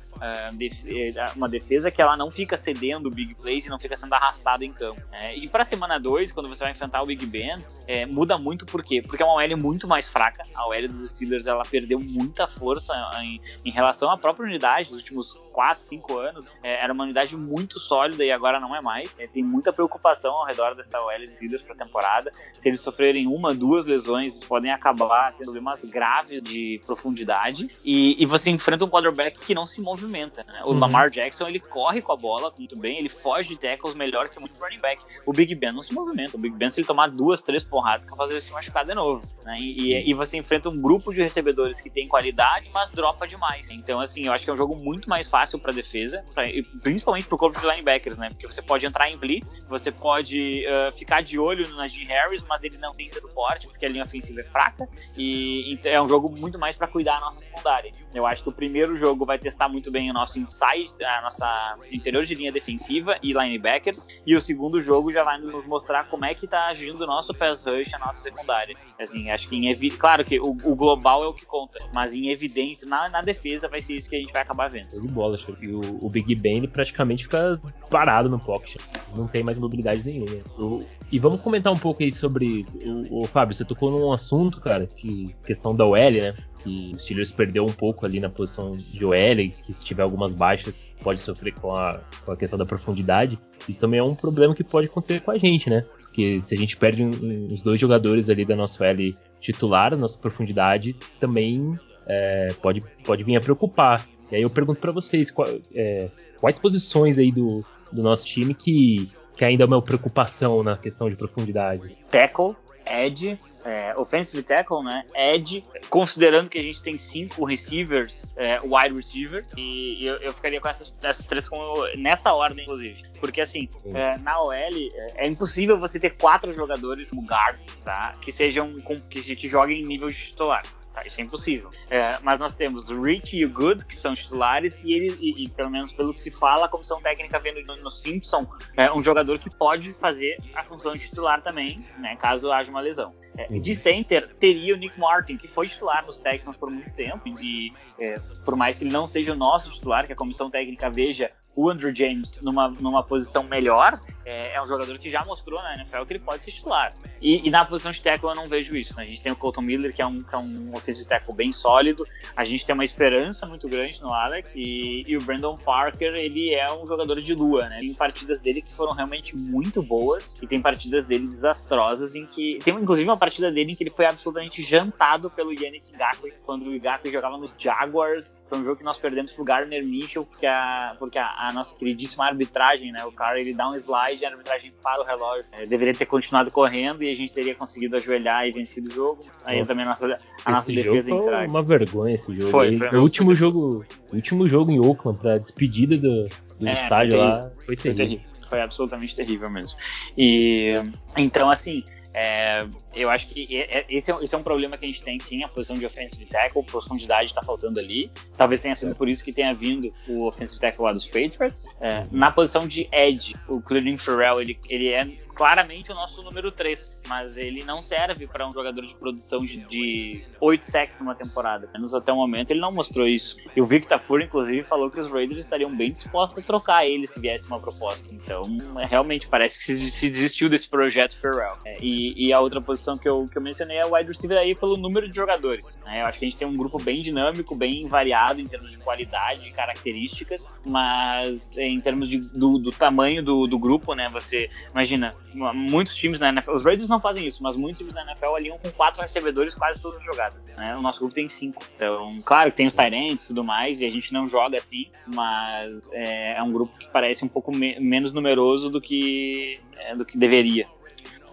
C: uma defesa que ela não fica cedendo big plays e não fica sendo arrastada em campo. Né? E para semana 2, quando você vai enfrentar o Big Ben, é, muda muito por quê? Porque é uma OL muito mais fraca. A OL dos Steelers ela perdeu muita força em, em relação à própria unidade dos últimos 4, 5 anos. É, era uma unidade muito sólida e agora não é mais. É, tem muita preocupação ao redor dessa OL dos Steelers para a temporada. Se eles sofrerem uma, duas lesões, podem acabar tendo problemas graves de profundidade. E, e você enfrenta um quarterback que não se movimenta. Né? O uhum. Lamar Jackson ele corre com a bola muito bem, ele foge de tackles melhor que muito running back. O Big Ben não se movimenta. O Big Ben, se ele tomar duas, três porradas, capaz de se machucar de novo. Né? E, e, e você enfrenta um grupo de recebedores que tem qualidade, mas dropa demais. Então, assim, eu acho que é um jogo muito mais fácil para defesa, pra, principalmente pro corpo de linebackers, né? Porque você pode entrar em blitz, você pode uh, ficar de olho no Najee Harris, mas ele não tem suporte porque a linha ofensiva é fraca e, e é um jogo muito mais para cuidar a nossa secundária. Eu acho que o primeiro jogo vai testar muito bem o nosso inside, a nossa interior de linha defensiva e linebackers, e o segundo jogo já vai nos mostrar como é que tá agindo o nosso pass rush, a nossa secundária. Assim, acho que em claro que o, o, global é o que conta, mas em evidência na, na defesa vai ser isso que a gente vai acabar vendo.
A: de bola, e o, o, Big Ben praticamente fica parado no pocket. Não tem mais mobilidade nenhuma. O, e vamos comentar um pouco aí sobre. O, o, Fábio, você tocou num assunto, cara, que questão da OL, né? Que o Steelers perdeu um pouco ali na posição de OL, que se tiver algumas baixas pode sofrer com a, com a questão da profundidade. Isso também é um problema que pode acontecer com a gente, né? Porque se a gente perde uns dois jogadores ali da nossa OL titular, nossa profundidade também é, pode, pode vir a preocupar. E aí eu pergunto para vocês qual, é, quais posições aí do, do nosso time que, que ainda é uma preocupação na questão de profundidade.
C: Tackle, edge, é, offensive tackle, né? Edge, considerando que a gente tem cinco receivers, é, wide receiver, e eu, eu ficaria com essas, essas três como, nessa ordem, inclusive. Porque assim, é, na OL é, é, impossível você ter quatro jogadores como guards, tá? Que sejam que, que joguem em nível de titular. Tá, isso é impossível. É, mas nós temos o Rich e o Good, que são titulares, e ele, e, e, pelo menos pelo que se fala, a comissão técnica vendo no, no Simpson, é um jogador que pode fazer a função de titular também, né, caso haja uma lesão. É, de uhum. center teria o Nick Martin, que foi titular nos Texans por muito tempo, e é, por mais que ele não seja o nosso titular, que a comissão técnica veja o Andrew James numa, numa posição melhor, é, é, um jogador que já mostrou na NFL que ele pode ser titular. E, e, na posição de tackle eu não vejo isso. Né? A gente tem o Colton Miller, que é um, que é um offensive tackle bem sólido. A gente tem uma esperança muito grande no Alex. E, e o Brandon Parker, ele é um jogador de lua. Né? Tem partidas dele que foram realmente muito boas e tem partidas dele desastrosas em que... Tem inclusive uma partida dele em que ele foi absolutamente jantado pelo Yannick Ngakwe quando o Ngakwe jogava nos Jaguars. Foi um jogo que nós perdemos pro Garner Mitchell porque a, porque a a nossa queridíssima arbitragem, né? O cara ele dá um slide e a arbitragem para o relógio. É, deveria ter continuado correndo e a gente teria conseguido ajoelhar e vencido o jogo. Aí nossa, também a nossa, a nossa defesa
A: jogo foi uma vergonha esse jogo. Foi, foi o último jogo, último jogo em Oakland para despedida do, do é, estádio foi lá terrível. Foi terrível.
C: Foi absolutamente terrível mesmo. E então assim, é, eu acho que esse é, esse é, um problema que a gente tem sim, a posição de offensive tackle, profundidade está faltando ali. Talvez tenha sido por isso que tenha vindo o offensive tackle lá dos Patriots. É, na posição de edge, o Cleveland Farrell, ele, ele é claramente o nosso número 3, mas ele não serve para um jogador de produção de, de 8 sacks numa temporada. Menos até o momento ele não mostrou isso. E o Victor Tafur, inclusive, falou que os Raiders estariam bem dispostos a trocar ele se viesse uma proposta. Então, realmente parece que se, se desistiu desse projeto Farrell. É, e, e a outra posição que eu, que eu mencionei é o wide receiver aí pelo número de jogadores. Né? Eu acho que a gente tem um grupo bem dinâmico, bem variado em termos de qualidade e características, mas em termos de, do, do, tamanho do, do, grupo, né? Você imagina, muitos times na NFL, os Raiders não fazem isso, mas muitos times na NFL aliam com quatro recebedores quase todas as jogadas. Né? O nosso grupo tem cinco. Então, claro que tem os Tyrants e tudo mais, e a gente não joga assim, mas é, é um grupo que parece um pouco me menos numeroso do que, é, do que deveria.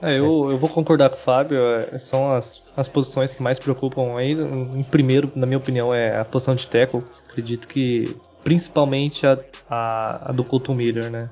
B: É, eu, eu vou concordar com o Fábio, é, são as, as posições que mais preocupam aí. Em primeiro, na minha opinião, é a posição de tackle. Acredito que principalmente a, a, a do Colton Miller, né?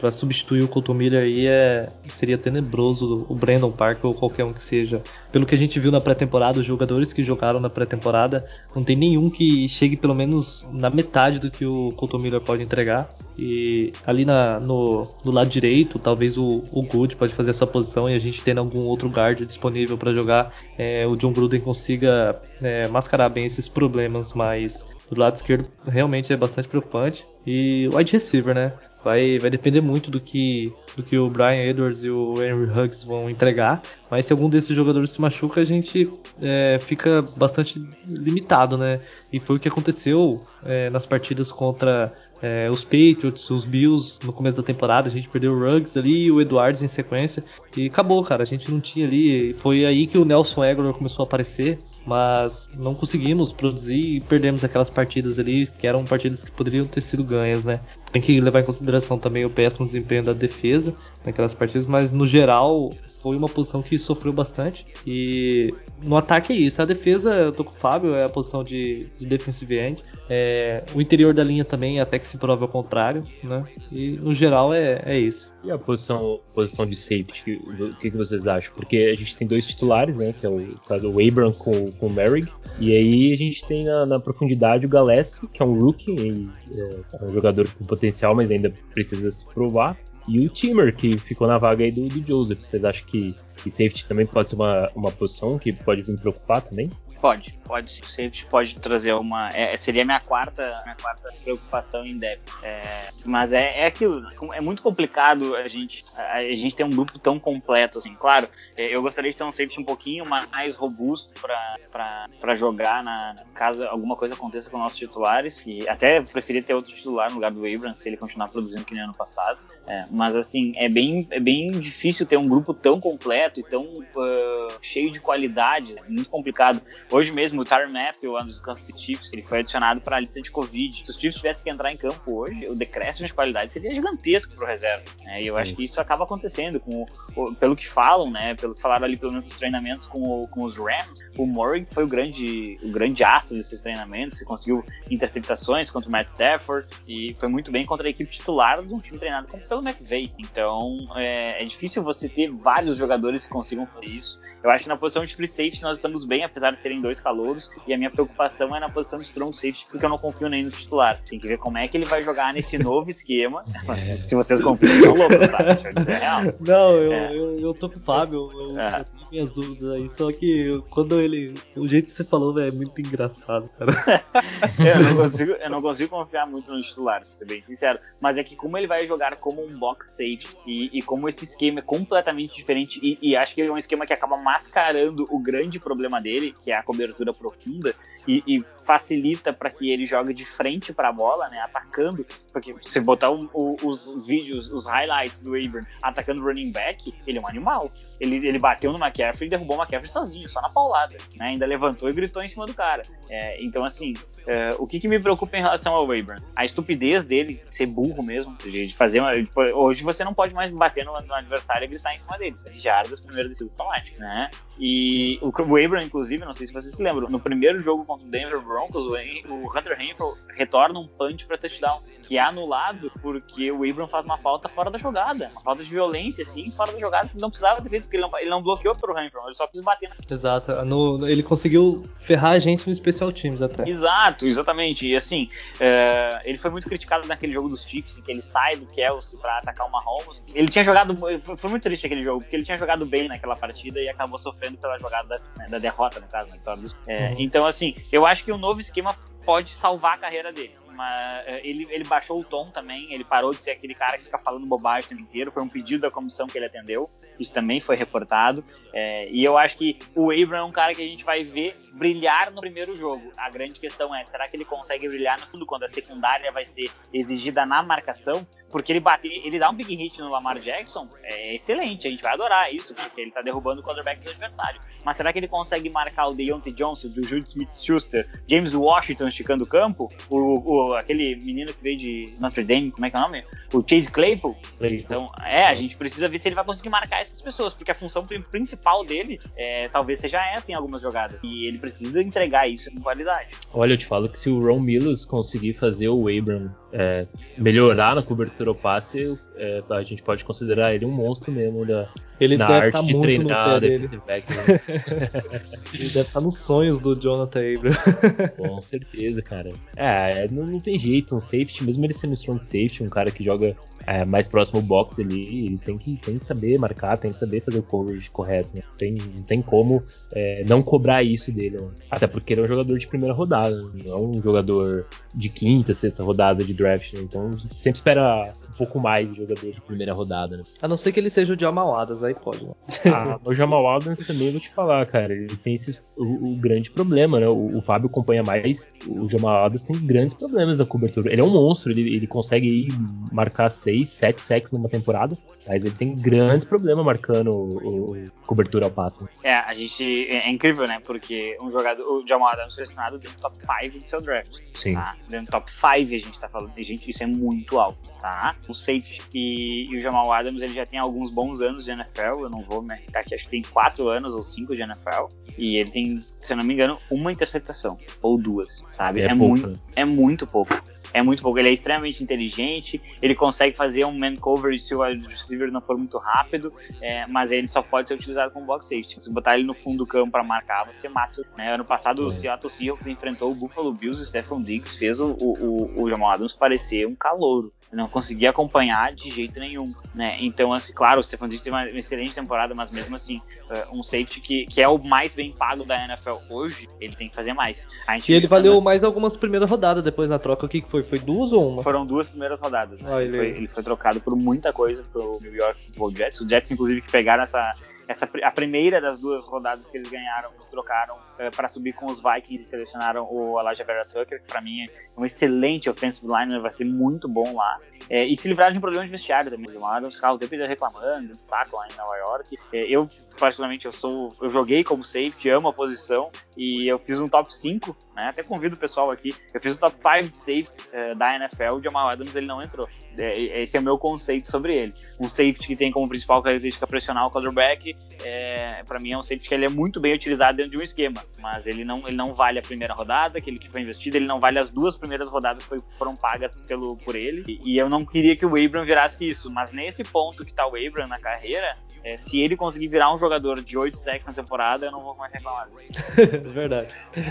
B: Para substituir o Colton Miller aí é, seria tenebroso o Brandon Parker ou qualquer um que seja. Pelo que a gente viu na pré-temporada, os jogadores que jogaram na pré-temporada, não tem nenhum que chegue pelo menos na metade do que o Colton Miller pode entregar. E ali na, no, no lado direito, talvez o, o Good pode fazer essa posição e a gente tendo algum outro guard disponível para jogar, é, o John Gruden consiga é, mascarar bem esses problemas, mas do lado esquerdo realmente é bastante preocupante. E o wide receiver, né? Vai, vai depender muito do que, do que o Brian Edwards e o Henry Huggs vão entregar. Mas se algum desses jogadores se machuca, a gente é, fica bastante limitado, né? E foi o que aconteceu é, nas partidas contra é, os Patriots, os Bills no começo da temporada. A gente perdeu o Ruggs ali e o Edwards em sequência. E acabou, cara. A gente não tinha ali. Foi aí que o Nelson Aguilar começou a aparecer. Mas não conseguimos produzir e perdemos aquelas partidas ali, que eram partidas que poderiam ter sido ganhas, né? Tem que levar em consideração também o péssimo desempenho da defesa naquelas partidas, mas no geral foi uma posição que sofreu bastante. E no ataque é isso. A defesa, eu tô com o Fábio, é a posição de, de defensive end. É, o interior da linha também, até que se prove ao contrário, né? E no geral é, é isso.
A: E a posição, posição de safety, o que, que, vocês acham? Porque a gente tem dois titulares, né? Que é o caso do Abram com, com o Merrick. E aí a gente tem na, na profundidade o Gillespie, que é um rookie, e, é, é um jogador com potencial, mas ainda precisa se provar. E o Timmer, que ficou na vaga aí do, do Joseph. Vocês acham que, que safety também pode ser uma, uma posição que pode vir preocupar também?
C: Pode, pode sim. Safety pode trazer uma. É, seria minha quarta, minha quarta preocupação em depth. É, mas é, é aquilo, é muito complicado a gente, a, a, gente ter um grupo tão completo assim. Claro, é, eu gostaria de ter um safety um pouquinho mais robusto para jogar na, caso alguma coisa aconteça com nossos titulares. E até preferia ter outro titular no lugar do Abrams se ele continuar produzindo que nem ano passado. É, mas assim, é bem, é bem difícil ter um grupo tão completo e tão uh, cheio de qualidades. É muito complicado. Hoje mesmo, o Tyron Matthew, um dos Kansas City Chiefs, ele foi adicionado para a lista de Covid. Se os Chiefs tivessem que entrar em campo hoje, o decréscimo de qualidade seria gigantesco pro reserva. Né? E eu acho que isso acaba acontecendo, com o, pelo que falam, né? Pelo que falaram ali pelo menos dos treinamentos com, o, com os Rams, o Murray foi o grande, o grande aço desses treinamentos, que conseguiu interceptações contra o Matt Stafford e foi muito bem contra a equipe titular de um time treinado pelo McVay. Então é, é difícil você ter vários jogadores que consigam fazer isso. Eu acho que na posição de free safety nós estamos bem, apesar de terem dois calouros, e a minha preocupação é na posição de strong safety, porque eu não confio nem no titular. Tem que ver como é que ele vai jogar nesse novo [LAUGHS] esquema. É. Se vocês confiam, são loucos, tá? Deixa eu dizer real.
B: Não, eu, é. eu, eu, tô com o Fábio, eu, é. Minhas dúvidas aí, só que quando ele. O jeito que você falou, véio, é muito engraçado, cara. [LAUGHS]
C: eu, não consigo, eu não consigo confiar muito no titular, pra ser bem sincero. Mas é que como ele vai jogar como um box safety e, e como esse esquema é completamente diferente, e, e acho que é um esquema que acaba mascarando o grande problema dele, que é a cobertura profunda e, e facilita para que ele jogue de frente para a bola, né, atacando, porque se botar o, o, os vídeos, os highlights do Abram atacando running back, ele é um animal. Ele, ele bateu no McCaffrey e derrubou o McCaffrey sozinho, só na paulada, né, ainda levantou e gritou em cima do cara. É, então, assim, Uh, o que, que, me preocupa em relação ao Abram? A estupidez dele, ser burro mesmo, de, de fazer uma, Hoje você não pode mais bater no, no adversário e gritar em cima dele. Você jardas primeiro decisão automática, né? E o, o Abram, inclusive, não sei se vocês se lembram, no primeiro jogo contra o Denver Broncos, o, o Hunter Renfro retorna um punch para touchdown, que é anulado porque o Abram faz uma falta fora da jogada, uma falta de violência, assim, fora da jogada, que não precisava ter feito, porque ele não, ele não bloqueou pro Renfro, ele só quis bater. Na...
B: Exato, no, ele conseguiu ferrar a gente no Special Teams até.
C: Exato, exatamente. E assim, uh, ele foi muito criticado naquele jogo dos Chiefs, em que ele sai do Kelsey pra atacar o Mahomes. Ele tinha jogado, foi muito triste aquele jogo, porque ele tinha jogado bem naquela partida e acabou sofrendo pela jogada da, né, da derrota, no caso, na história dos. É, uhum. Então, assim, eu acho que o novo esquema pode salvar a carreira dele mas é, ele, ele baixou o tom também, ele parou de ser aquele cara que fica falando bobagem o tempo inteiro, foi um pedido da comissão que ele atendeu, isso também foi reportado, é, e eu acho que o Abram é um cara que a gente vai ver brilhar no primeiro jogo. A grande questão é, será que ele consegue brilhar no segundo, quando a secundária vai ser exigida na marcação? Porque ele bate, ele dá um big hit no Lamar Jackson, é excelente, a gente vai adorar isso, porque ele tá derrubando o quarterback do adversário. Mas será que ele consegue marcar o Deontay Johnson, o Juju Smith-Schuster, James Washington esticando o campo, o, o, aquele menino que veio de Notre Dame, como é que é o nome? O Chase Claypool? Claypool. Então, é, a gente precisa ver se ele vai conseguir marcar essas pessoas, porque a função principal dele é, talvez seja essa em algumas jogadas. E ele precisa entregar isso com qualidade.
A: Olha, eu te falo que se o Ron Mills conseguir fazer o Abram é, melhorar na cobertura ao passe, é, a gente pode considerar ele um monstro mesmo da,
B: ele
A: na arte
B: tá
A: de treinar
B: defensive
A: back. Né? [LAUGHS]
B: ele deve estar tá nos sonhos do Jonathan Abram. [LAUGHS]
A: Com certeza, cara. É, não, não, tem jeito, um safety, mesmo ele sendo strong safety, um cara que joga é, mais próximo ao box ali, ele tem que, tem que saber marcar, tem que saber fazer o coverage correto. Né? Tem, não tem como é, não cobrar isso dele. Né? Até porque ele é um jogador de primeira rodada, não é um jogador de quinta, sexta rodada de draft. Né? Então sempre espera um pouco mais de jogador de primeira rodada. Né?
B: A não ser que ele seja o Jamal Adams, aí pode. Né?
A: Ah, o Jamal Adams também vou te falar, cara. Ele tem esses, o, o grande problema, né? O, o, Fábio acompanha mais. O Jamal Adams tem grandes problemas na cobertura. Ele é um monstro, ele, ele consegue ir marcar 6, 7 sacks numa temporada, mas ele tem grandes problemas marcando o, o cobertura ao passe.
C: É, a gente. É, é, incrível, né? Porque um jogador. O Jamal Adams foi selecionado dentro do top 5 do seu draft.
A: Sim.
C: Tá? Dentro do top 5 a gente tá falando. E, gente, isso é muito alto, tá? O safety e, o Jamal Adams ele já tem alguns bons anos de NFL. Eu não vou me arriscar aqui, acho que tem 4 anos ou 5 de NFL. E ele tem, se eu não me engano, uma interceptação. Ou duas, sabe?
A: É,
C: é muito, é muito pouco é muito pouco. Ele é extremamente inteligente, ele consegue fazer um man coverage se o receiver não for muito rápido, é, mas ele só pode ser utilizado como box safety. Se botar ele no fundo do campo para marcar, você mata. Né? Ano passado, é. o Seattle Seahawks enfrentou o Buffalo Bills, o Stephon Diggs fez o, o, o Jamal Adams parecer um calouro não conseguia acompanhar de jeito nenhum, né? Então, assim, claro, o Stefan Diggs teve uma excelente temporada, mas mesmo assim, uh, um safety que, que é o mais bem pago da NFL hoje, ele tem que fazer mais.
B: e ele valeu mais algumas primeiras rodadas depois na troca. O que foi? Foi duas ou uma?
C: Foram duas primeiras rodadas. Né? Ah, ele... Foi, ele... foi, trocado por muita coisa pro New York Football Jets. Os Jets, inclusive, que pegaram essa essa, a primeira das duas rodadas que eles ganharam, eles trocaram uh, para subir com os Vikings e selecionaram o Elijah Vera Tucker, que para mim é um excelente offensive lineman, vai ser muito bom lá. É, e se livraram de um problema de vestiário também. O Adams ficava o tempo reclamando, saco lá em Nova York. É, eu, particularmente, eu sou. Eu joguei como safety, amo a posição e eu fiz um top 5, né? Até convido o pessoal aqui. Eu fiz um top 5 de safety uh, da NFL, o Jamal Adams ele não entrou. É, esse é o meu conceito sobre ele. Um safety que tem como principal característica pressionar o quarterback, é, para mim é um safety que ele é muito bem utilizado dentro de um esquema, mas ele não, ele não vale a primeira rodada, aquele que foi investido, ele não vale as duas primeiras rodadas que foram pagas pelo, por ele, e, e eu não queria que o Abram virasse isso, mas nesse ponto que tá o Abram na carreira, é, se ele conseguir virar um jogador de 8 sacks na temporada, eu não vou mais reclamar. [LAUGHS]
B: Verdade.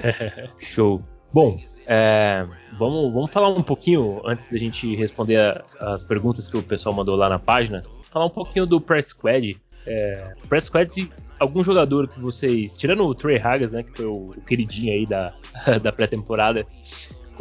B: [LAUGHS]
A: Show. Bom, é, vamos, vamos falar um pouquinho, antes da gente responder as perguntas que o pessoal mandou lá na página, falar um pouquinho do Press Squad. É, Press Squad, algum jogador que vocês, tirando o Trey Hagas, né, que foi o, o queridinho aí da, [LAUGHS] da pré-temporada,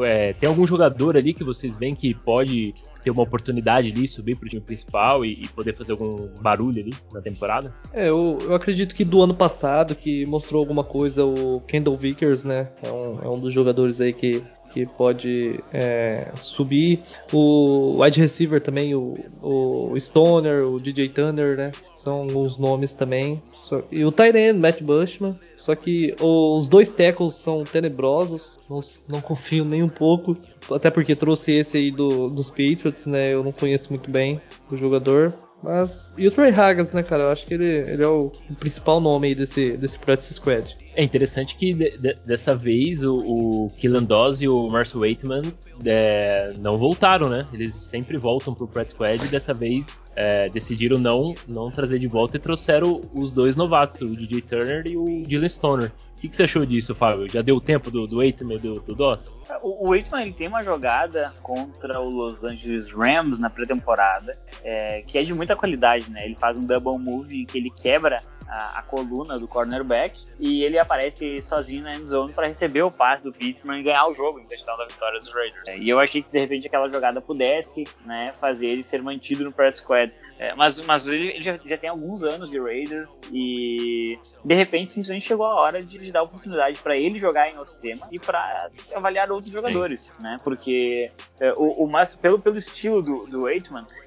A: é, tem algum jogador ali que vocês veem que pode ter uma oportunidade ali, subir pro time principal e, e poder fazer algum barulho ali na temporada?
B: É, eu, eu acredito que do ano passado, que mostrou alguma coisa, o Kendall Vickers, né? É um, é um dos jogadores aí que, que pode é, subir. O wide receiver também, o, o Stoner, o DJ Thunder, né? São alguns nomes também. E o Tyrene, Matt Bushman. Só que os dois tackles são tenebrosos, não, não confio nem um pouco. Até porque trouxe esse aí do, dos Patriots, né? Eu não conheço muito bem o jogador. Mas. E o Trey Hagas, né, cara? Eu acho que ele, ele é o, principal nome aí desse, desse Practice Squad.
A: É interessante que de, de, dessa vez o, o Killan Doss e o Marcel Waitman é, não voltaram, né? Eles sempre voltam pro Press Squad e dessa vez é, decidiram não, não trazer de volta e trouxeram os dois novatos, o DJ Turner e o Dylan Stoner. O que, que, você achou disso, Fábio? Já deu tempo do, do Waitman e do, do?
C: O, o Waitman ele tem uma jogada contra o Los Angeles Rams na pré-temporada é, que é de muita qualidade, né? Ele faz um double move em que ele quebra a, a, coluna do cornerback e ele aparece sozinho na endzone para receber o passe do Pittman e ganhar o jogo em questão da vitória dos Raiders. É, e eu achei que de repente aquela jogada pudesse né, fazer ele ser mantido no press squad. É, mas, mas ele já, já, tem alguns anos de Raiders e de repente simplesmente chegou a hora de, de dar oportunidade para ele jogar em outro sistema e para avaliar outros jogadores, Sim. né? Porque é, o, o mas pelo, pelo estilo do, do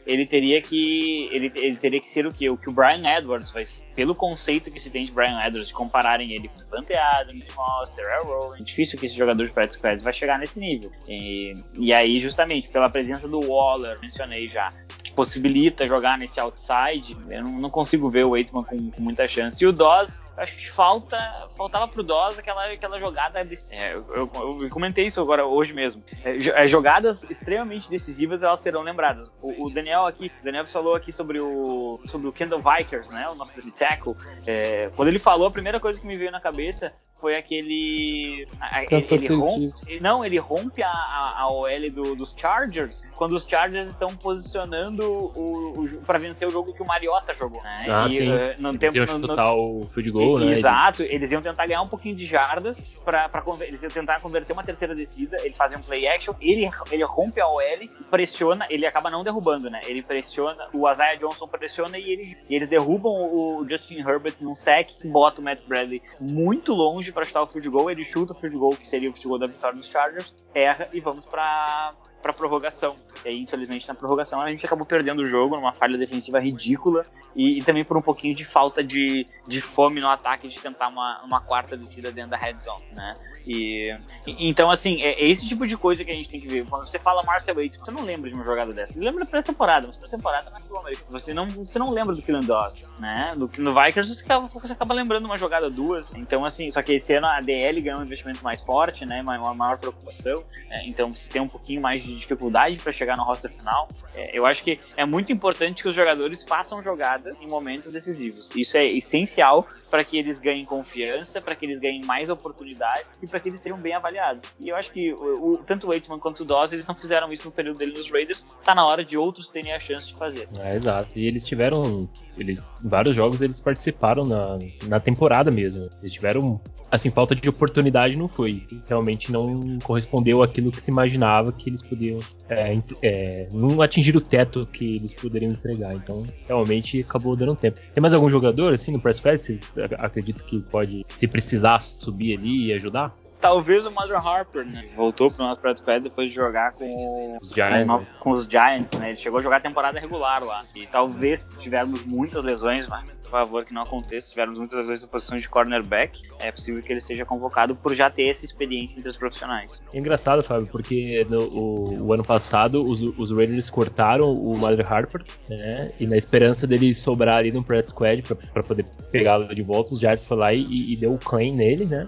C: ele teria que ele, ele teria que ser o que o que o Brian Edwards faz. Pelo conceito que se tem de Brian Edwards, de compararem ele com o Dante Adams, Monster, Arrow, é difícil que esse jogador de practice squad vai chegar nesse nível. E, e aí justamente pela presença do Waller, mencionei já, que possibilita jogar nesse outside, eu não, não consigo ver o Waitman com, com, muita chance. E o Dawes, acho que falta, faltava pro Dawes aquela, aquela jogada. De, é, eu, eu, eu, comentei isso agora hoje mesmo. É, é, jogadas extremamente decisivas elas serão lembradas. O, o, Daniel aqui, o Daniel falou aqui sobre o sobre o Kendall Vikers, né, o nosso tackle. É, quando ele falou, a primeira coisa que me veio na cabeça foi aquele. ele, ele rompe, não, ele rompe a, a, a OL do, dos Chargers quando os Chargers estão posicionando o, o para vencer o jogo que o Mariota jogou. Né?
A: Ah, e, sim. Uh, não eles iam chutar o field goal,
C: né? Exato, eles iam tentar ganhar um pouquinho de jardas para eles iam tentar converter uma terceira descida. Eles fazem um play action, ele, ele rompe a OL, pressiona, ele acaba não derrubando, né? Ele pressiona, o Isaiah Johnson pressiona e, ele, e eles derrubam o Justin Herbert num sec, bota o Matt Bradley muito longe para chutar o field goal, ele chuta o field goal, que seria o field goal da vitória dos Chargers, erra e vamos para para prorrogação. E aí, infelizmente, na prorrogação a gente acabou perdendo o jogo numa falha defensiva ridícula e, e, também por um pouquinho de falta de, de fome no ataque de tentar uma, uma quarta descida dentro da red zone, né? E, e então, assim, é, é, esse tipo de coisa que a gente tem que ver. Quando você fala Marcel Waite, você não lembra de uma jogada dessa. Você lembra da pré-temporada, mas pré-temporada não é Você não, você não lembra do Killen Doss, né? No, no Vikings você acaba, você acaba lembrando uma jogada duas. Então, assim, só que esse ano a DL ganhou um investimento mais forte, né? Uma, uma maior preocupação. É, então, você tem um pouquinho mais de dificuldade para chegar no roster final. É, eu acho que é muito importante que os jogadores façam jogada em momentos decisivos. Isso é essencial para que eles ganhem confiança, para que eles ganhem mais oportunidades e para que eles sejam bem avaliados. E eu acho que o, o, tanto o Waitman quanto o Dawes, eles não fizeram isso no período dele nos Raiders. Tá na hora de outros terem a chance de fazer.
A: É, exato. E eles tiveram, eles, vários jogos eles participaram na, na temporada mesmo. Eles tiveram assim, falta de oportunidade não foi. Realmente não correspondeu àquilo que se imaginava que eles podiam. É, é, não atingir o teto que eles poderiam entregar. Então, realmente acabou dando tempo. Tem mais algum jogador, assim, no press pass? Vocês acreditam que pode, se precisar, subir ali e ajudar?
C: Talvez o Mother Harper, né? Voltou pro nosso Practice Pad depois de jogar com
A: os Giants,
C: com, né? com, os Giants, né? Ele chegou a jogar a temporada regular lá. E talvez se tivermos muitas lesões, mas por favor que não aconteça, se tivermos muitas lesões em posição de cornerback, é possível que ele seja convocado por já ter essa experiência entre os profissionais.
A: É engraçado, Fábio, porque no, o, o, ano passado os, os Raiders cortaram o Mother Harper, né? E na esperança dele sobrar ali no press squad para poder pegá-lo de volta, os Giants foi lá e, e deu o claim nele, né?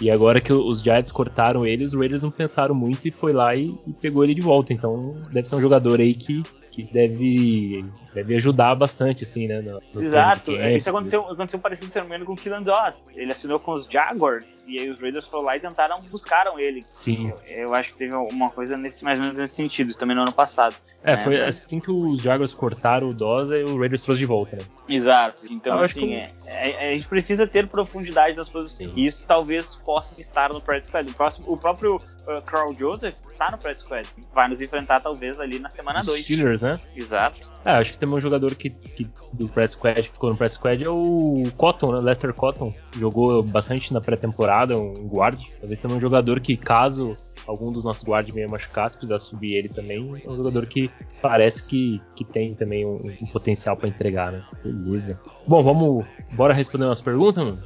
A: E agora que os Giants cortaram ele, os Raiders não pensaram muito e foi lá e, e pegou ele de volta. Então deve ser um jogador aí que que deve, deve ajudar bastante, assim, né? No,
C: no Exato, camp, isso aconteceu, aconteceu parecido, se não me engano, com o Killan Doss. Ele assinou com os Jaguars e aí os Raiders foram lá e tentaram, buscaram ele.
A: Sim.
C: Eu, eu acho que teve uma coisa nesse, mais ou menos nesse sentido, também no ano passado.
A: É, né? foi assim que os Jaguars cortaram o Doss e o Raiders trouxe de volta, né?
C: Exato, então assim, que... é, é, a gente precisa ter profundidade nas posições. E isso talvez possa estar no Practice Squad. O, próximo, o próprio uh, Carl Joseph está no Practice Squad. Vai nos enfrentar talvez ali na semana 2.
A: Steelers, né?
C: Exato.
A: É, acho que tem um jogador que, que do Press Squad ficou no Press Squad é o Cotton, né? Lester Cotton. Jogou bastante na pré-temporada, um guard. Talvez seja um jogador que, caso algum dos nossos guardas venha machucar, se precisar subir ele também, é um jogador que parece que, que tem também um, um potencial para entregar, né? Beleza. Bom, vamos. Bora responder umas perguntas, mano?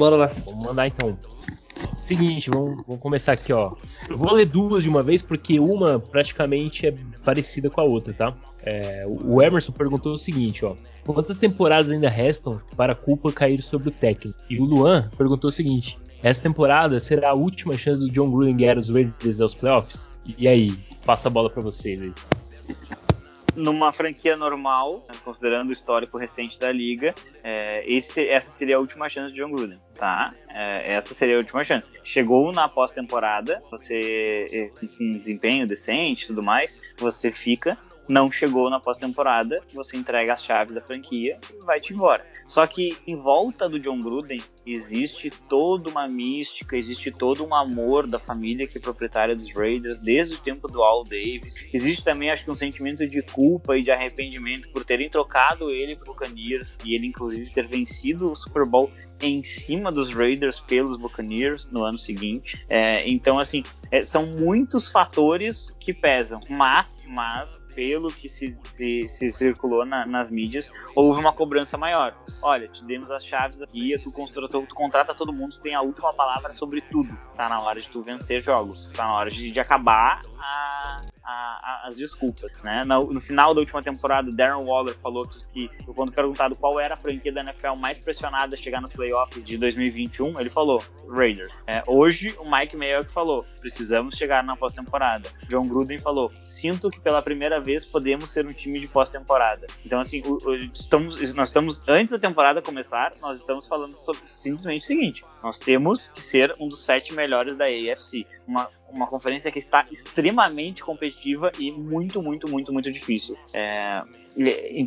B: Bora lá.
A: Vamos mandar então. Seguinte, vamos, vamos, começar aqui, ó. Eu vou ler duas de uma vez porque uma praticamente é parecida com a outra, tá? É, o Emerson perguntou o seguinte, ó. Quantas temporadas ainda restam para a culpa cair sobre o técnico? E o Luan perguntou o seguinte: essa temporada será a última chance do John Gruden guiar os Raiders aos playoffs? E aí, passa a bola para vocês aí
C: numa franquia normal, considerando o histórico recente da liga, é, esse, essa seria a última chance de John Gruden, tá? É, essa seria a última chance. Chegou na pós-temporada, você com desempenho decente, tudo mais, você fica não chegou na pós-temporada, você entrega as chaves da franquia e vai-te embora. Só que em volta do John Gruden existe toda uma mística, existe todo um amor da família que é proprietária dos Raiders desde o tempo do Al Davis. Existe também, acho que, um sentimento de culpa e de arrependimento por terem trocado ele pro Buccaneers e ele, inclusive, ter vencido o Super Bowl em cima dos Raiders pelos Buccaneers no ano seguinte. É, então, assim, é, são muitos fatores que pesam, mas, mas pelo que se, se, se circulou na, nas mídias, houve uma cobrança maior. Olha, te demos as chaves aqui, tu, tu, tu contrata todo mundo, tu tem a última palavra sobre tudo. Tá na hora de tu vencer jogos, tá na hora de, de acabar a, a, a, as desculpas, né? No, no, final da última temporada, Darren Waller falou que, quando perguntado qual era a franquia da NFL mais pressionada a chegar nos playoffs de 2021, ele falou Raiders. É, hoje, o Mike Mayock falou, precisamos chegar na pós-temporada. John Gruden falou, sinto que pela primeira vez podemos ser um time de pós-temporada. Então, assim, o, o, estamos, nós estamos, antes da temporada começar, nós estamos falando sobre simplesmente o seguinte, nós temos que ser um dos sete melhores da AFC. Uma uma conferência que está extremamente competitiva e muito, muito, muito, muito difícil. É,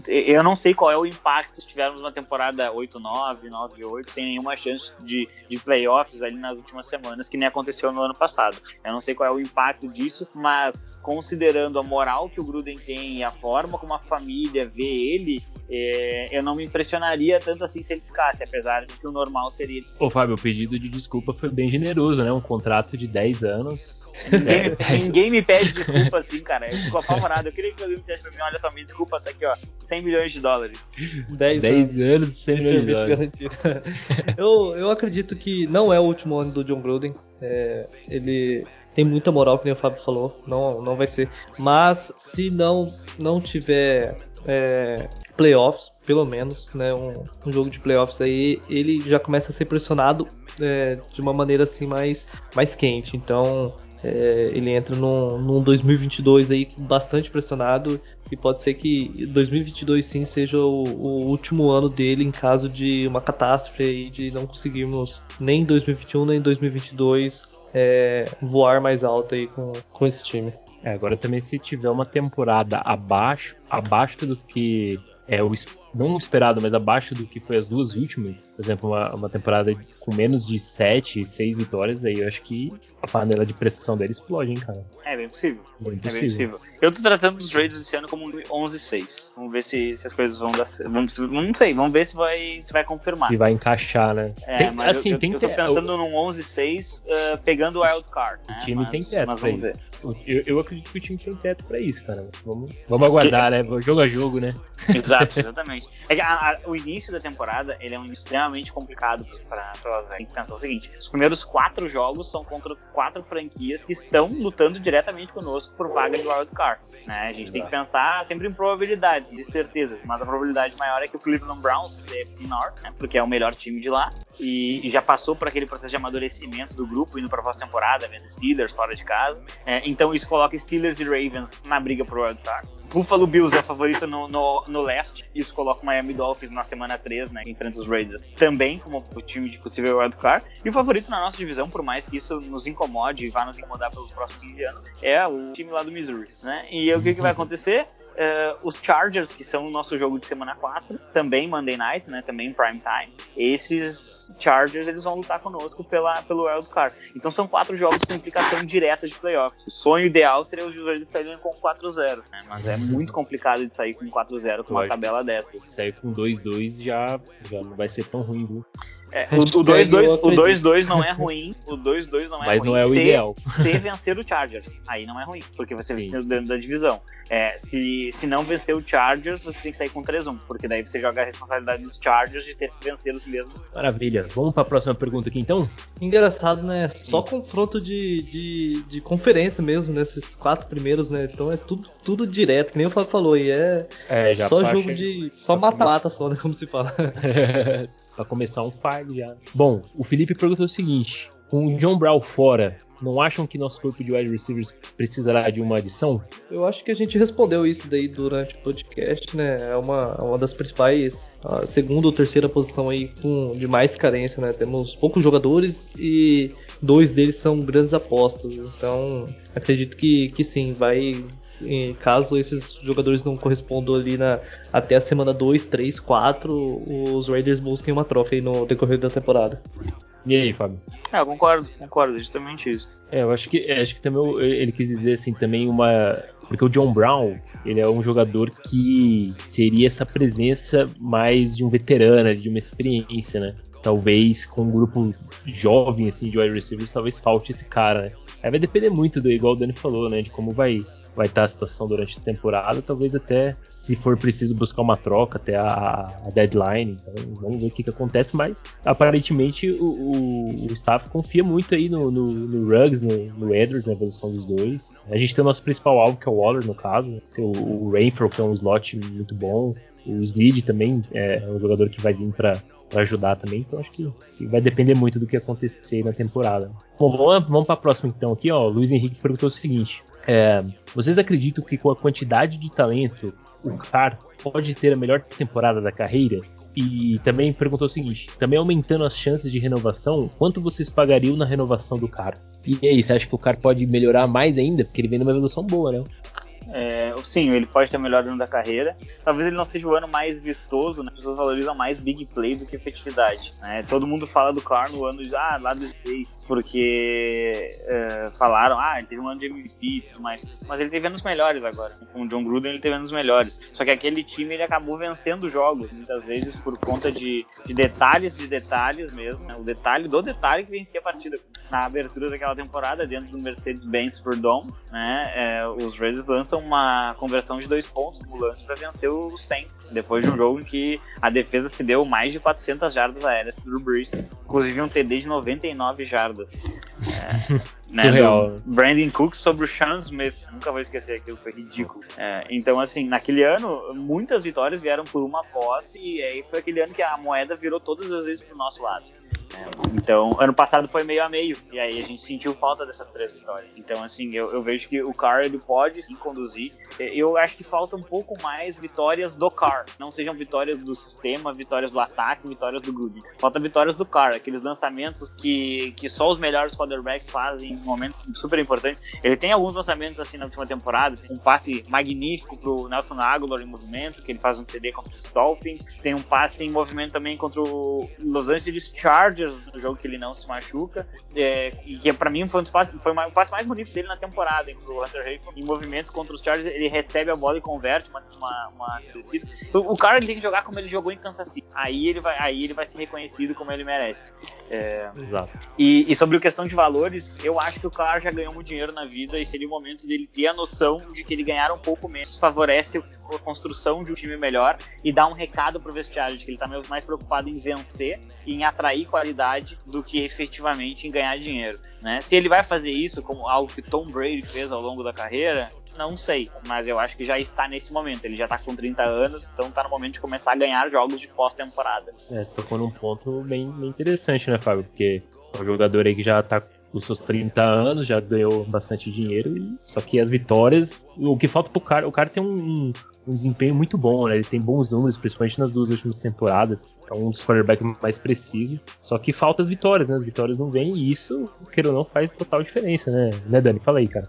C: eu não sei qual é o impacto se tivermos uma temporada 8-9, 9-8, sem nenhuma chance de, de playoffs ali nas últimas semanas, que nem aconteceu no ano passado. Eu não sei qual é o impacto disso, mas considerando a moral que o Gruden tem e a forma como a família vê ele, é, eu não me impressionaria tanto assim se ele ficasse, apesar de que o normal seria.
A: Ô, Fábio, o pedido de desculpa foi bem generoso, né? Um contrato de 10 anos.
C: Ninguém, é. ninguém me pede desculpa assim, cara. Eu fico apavorado. Eu queria que alguém me dissesse pra mim: olha só, me desculpa, tá aqui, ó, 100 milhões de dólares.
A: 10, 10 anos, 100 milhões de dólares.
B: Garantido. [LAUGHS] eu, eu acredito que não é o último ano do John Gruden. É, ele tem muita moral, que nem o Fábio falou, não, não vai ser. Mas se não, não tiver é, playoffs, pelo menos, né, um, um, jogo de playoffs aí, ele já começa a ser pressionado é, de uma maneira assim mais, mais quente. Então é, ele entra num, num 2022 aí bastante pressionado e pode ser que 2022 sim seja o, o, último ano dele em caso de uma catástrofe aí de não conseguirmos nem 2021 nem 2022 é, voar mais alto aí com, com esse time.
A: É, agora também se tiver uma temporada abaixo, abaixo do que é o não esperado, mas abaixo do que foi as duas últimas, por exemplo, uma, uma temporada com menos de 7, 6 vitórias, aí eu acho que a panela de pressão dele explode, hein, cara.
C: É bem possível. Bem é bem possível. Eu tô tratando os Raiders esse ano como um 11-6. Vamos ver se, se, as coisas vão dar certo. Vamos, não sei, vamos ver se vai, se vai confirmar.
A: Se vai encaixar, né?
C: É, tem, mas assim, eu, tem eu, eu tô pensando eu... num 11-6 uh, pegando o Wild Card.
A: Né? O time mas, tem teto pra isso. Eu, eu, acredito que o time tem teto pra isso, cara. Vamos, vamos aguardar, né? Jogo a jogo, né?
C: Exato, [LAUGHS] exatamente. É a, a, o início da temporada ele é um extremamente complicado para Tem que pensar o seguinte: os primeiros quatro jogos são contra quatro franquias que estão lutando diretamente conosco por vaga de wild card. Né? A gente tem que pensar sempre em probabilidades, de certeza, mas a probabilidade maior é que o Cleveland Browns, da AFC North, né? porque é o melhor time de lá, e, e, já passou por aquele processo de amadurecimento do grupo, indo para a pós-temporada, vendo Steelers fora de casa. É, então isso coloca Steelers e Ravens na briga por wild card. Buffalo Bills é favorito no, no, no leste, isso coloca o Miami Dolphins na semana 3, né, enfrenta os Raiders, também como o time de possível wildcard. E o favorito na nossa divisão, por mais que isso nos incomode e vá nos incomodar pelos próximos 15 anos, é o time lá do Missouri, né? E o que, que vai acontecer? Uh, os Chargers, que são o nosso jogo de semana 4, também Monday Night, né, também Prime Time. Esses Chargers, eles vão lutar conosco pela, pelo Wild Card. Então são quatro jogos com implicação direta de playoffs. O sonho ideal seria os jogadores saírem com 4-0, né, mas é muito complicado de sair com 4-0 com uma tabela dessa.
A: Sair com 2-2 já, já não vai ser tão ruim, viu?
C: É, o 2-2 [LAUGHS] não é ruim, o 2-2 não é
A: Mas
C: ruim.
A: não é o
C: se,
A: ideal.
C: Se vencer o Chargers, aí não é ruim, porque você venceu dentro da divisão. É, se, se não vencer o Chargers, você tem que sair com 3-1, porque daí você joga a responsabilidade dos Chargers de ter que vencer os mesmos.
A: Maravilha. Vamos para a próxima pergunta aqui então?
B: Engraçado, né? Só confronto de, de, de conferência mesmo, nesses quatro primeiros, né? Então é tudo, tudo direto, que nem o Fábio falou aí. É,
A: É, já
B: só
A: pra
B: jogo de. Só mata-mata só, né? Como se fala. [LAUGHS]
A: pra começar um fight já. Bom, o Felipe perguntou o seguinte: com o John Brown fora, não acham que nosso corpo de wide receivers precisará de uma adição?
B: Eu acho que a gente respondeu isso daí durante o podcast, né? É uma, é uma das principais, a segunda ou terceira posição aí com de mais carência, né? Temos poucos jogadores e dois deles são grandes apostas. Então, acredito que, que sim, vai. Caso esses jogadores não correspondam ali na, até a semana 2, 3, 4, os Raiders busquem uma troca aí no decorrer da temporada.
A: E aí, Fábio?
C: É, eu concordo, concordo, justamente isso.
A: É, eu acho que é, acho que também eu- ele quis dizer assim também uma porque o John Brown ele é um jogador que seria essa presença mais de um veterano, de uma experiência, né? Talvez com um grupo jovem assim de wide receivers, talvez falte esse cara. Né? Aí vai depender muito do igual o Dani falou, né? De como vai vai estar a situação durante a temporada, talvez até se for preciso buscar uma troca até a, a deadline. Então vamos ver o que, que acontece, mas aparentemente o, o, o staff confia muito aí no, no, no Ruggs, no, no Edwards, na evolução dos dois. A gente tem o nosso principal alvo, que é o Waller, no caso, né? o, o que é um slot muito bom. O Snead também é um jogador que vai vir para para ajudar também, então acho que, vai depender muito do que acontecer na temporada. Bom, vamos, vamos para a próxima então aqui, ó. O Luiz Henrique perguntou o seguinte: é, vocês acreditam que com a quantidade de talento o Carr pode ter a melhor temporada da carreira? E também perguntou o seguinte: também aumentando as chances de renovação, quanto vocês pagariam na renovação do Carr? E aí, você acha que o Carr pode melhorar mais ainda? Porque ele vem numa evolução boa, né?
C: É, sim, ele pode ter o melhor ano da carreira. Talvez ele não seja o ano mais vistoso, né? As pessoas valorizam mais big play do que efetividade. né? Todo mundo fala do Carr no ano de, ah, lá do 16, porque é, falaram, ah, ele teve um ano de MVP e tudo mais. Mas ele teve anos melhores agora. Com o John Gruden ele teve anos melhores. Só que aquele time ele acabou vencendo jogos, muitas vezes por conta de, de detalhes de detalhes mesmo. né? O detalhe do detalhe que vencia a partida. Na abertura daquela temporada, dentro do Mercedes-Benz Superdome, né? É, os Raiders lançam uma conversão de dois pontos no lance para vencer o Saints, depois de um jogo em que a defesa se deu mais de 400 jardas aéreas pro Brees, inclusive um TD de 99 jardas. É, [LAUGHS] né,
A: Surreal.
C: do Brandon Cook sobre o Sean Smith, nunca vou esquecer aquilo, foi ridículo. É, então, assim, naquele ano, muitas vitórias vieram por uma posse, e aí foi aquele ano que a moeda virou todas as vezes pro nosso lado. Então, ano passado foi meio a meio, e aí a gente sentiu falta dessas três vitórias. Então, assim, eu, eu vejo que o Carr ele pode sim conduzir. Eu acho que falta um pouco mais vitórias do Carr. Não sejam vitórias do sistema, vitórias do ataque, vitórias do Gruden. Falta vitórias do Carr, aqueles lançamentos que, que só os melhores quarterbacks fazem em momentos super importantes. Ele tem alguns lançamentos assim na última temporada, um passe magnífico pro Nelson Aguilar em movimento, que ele faz um TD contra os Dolphins. Tem um passe em movimento também contra o Los Angeles Chargers, no jogo que ele não se machuca. É, e que pra mim foi um dos passes, foi o passe mais bonito dele na temporada, hein, pro Hunter Hayden. Em movimento contra os Chargers, ele recebe a bola e converte uma, uma, uma descida. O, o cara ele tem que jogar como ele jogou em Kansas City. Aí ele vai, aí ele vai ser reconhecido como ele merece. É,
A: Exato.
C: e, e sobre a questão de valores, eu acho que o Carr já ganhou muito dinheiro na vida e seria o momento dele ter a noção de que ele ganhar um pouco menos favorece a construção de um time melhor e dá um recado pro vestiário de que ele tá mais preocupado em vencer e em atrair qualidade do que efetivamente em ganhar dinheiro. Né? Se ele vai fazer isso como algo que Tom Brady fez ao longo da carreira, não sei, mas eu acho que já está nesse momento. Ele já tá com 30 anos, então tá no momento de começar a ganhar jogos de pós-temporada.
A: É, você tocou num ponto bem, bem interessante, né, Fábio? Porque é um jogador aí que já tá com seus 30 anos, já ganhou bastante dinheiro, e- só que as vitórias. O que falta pro cara, o cara tem um, um desempenho muito bom, né? Ele tem bons números, principalmente nas duas últimas temporadas. É um dos quarterbacks mais precisos. Só que falta as vitórias, né? As vitórias não vêm e isso, queira ou não, faz total diferença, né? Né, Dani? Fala aí, cara.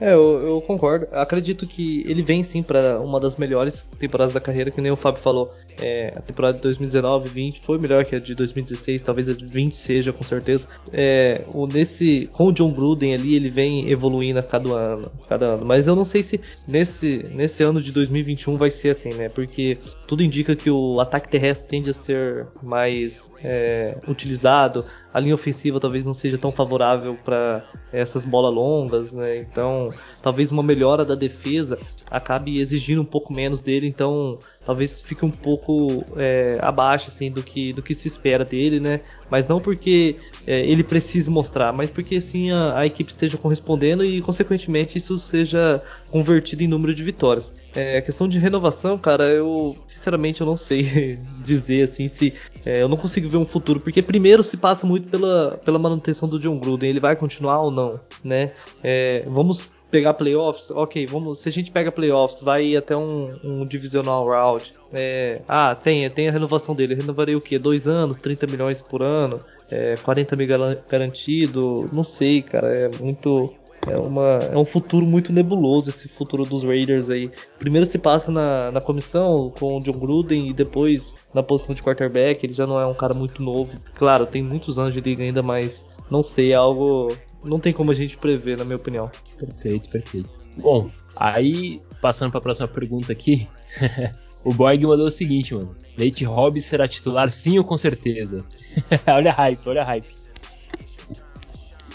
B: É, eu, eu concordo. Acredito que ele vem sim para uma das melhores temporadas da carreira, que nem o Fábio falou. É, a temporada de 2019 20 foi melhor que a de 2016, talvez a de 20 seja com certeza. É, o, nesse, com o John Gruden ali, ele vem evoluindo a cada ano, cada ano. Mas eu não sei se nesse, nesse ano de 2021 vai ser assim, né? Porque tudo indica que o ataque terrestre tende a ser mais é, utilizado, a linha ofensiva talvez não seja tão favorável para essas bolas longas, né? Então, talvez uma melhora da defesa acabe exigindo um pouco menos dele, então talvez fique um pouco é, abaixo assim do que do que se espera dele, né? Mas não porque é, ele precise mostrar, mas porque assim a, a, equipe esteja correspondendo e consequentemente isso seja convertido em número de vitórias. É, questão de renovação, cara, eu sinceramente eu não sei [LAUGHS] dizer assim se é, eu não consigo ver um futuro, porque primeiro se passa muito pela, pela manutenção do John Gruden, ele vai continuar ou não, né? É, vamos pegar playoffs, ok, vamos. Se a gente pega playoffs, vai até um, um divisional round. É, ah, tem, tem a renovação dele. Renovarei o quê? Dois anos, 30 milhões por ano, é, 40 mil garantido. Não sei, cara. É muito. É, uma, é um futuro muito nebuloso esse futuro dos Raiders aí. Primeiro se passa na, na comissão com o John Gruden e depois na posição de quarterback. Ele já não é um cara muito novo. Claro, tem muitos anos de liga ainda, mas não sei, é algo não tem como a gente prever, na minha opinião.
A: Perfeito, perfeito. Bom, aí passando para a próxima pergunta aqui, [LAUGHS] o Boyd mandou o seguinte, mano. Nate Hobbs será titular sim ou com certeza? [LAUGHS] olha a hype, olha a hype.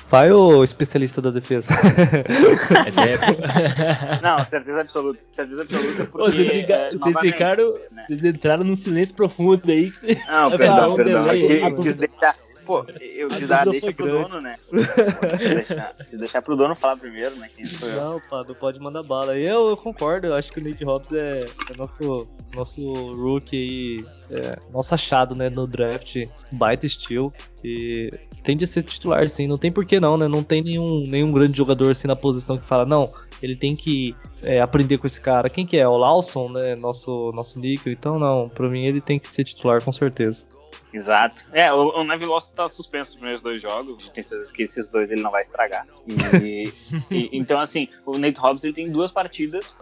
B: Vai o especialista da defesa. [LAUGHS]
C: é... Não, certeza absoluta. Certeza absoluta porque.
A: vocês, fica... é, vocês ficaram. Né? Vocês entraram num silêncio profundo aí.
C: Não, perdão, perdão. Acho que quis deixar, Pô, eu te dar, deixa pro grande. dono, né? deixar, deixar pro dono falar primeiro, né? Quem sou eu.
B: Não, pá, não pode mandar bala. Eu, eu concordo, eu acho que o Nate Hobbs é, é nosso, nosso rookie aí, é, nosso achado, né, no draft, baita estilo. E tende a ser titular, sim. Não tem por que não, né? Não tem nenhum, nenhum grande jogador assim na posição que fala, não, ele tem que é, aprender com esse cara. Quem que é? O Lawson, né? Nosso, nosso níquel. Então, não, pra mim ele tem que ser titular, com certeza.
C: Exato. É, o, o Neville Lawson tá suspenso nos primeiros dois jogos, tenho certeza que esses dois ele não vai estragar. E, [LAUGHS] e, então, assim, o Nate Hobbs ele tem duas partidas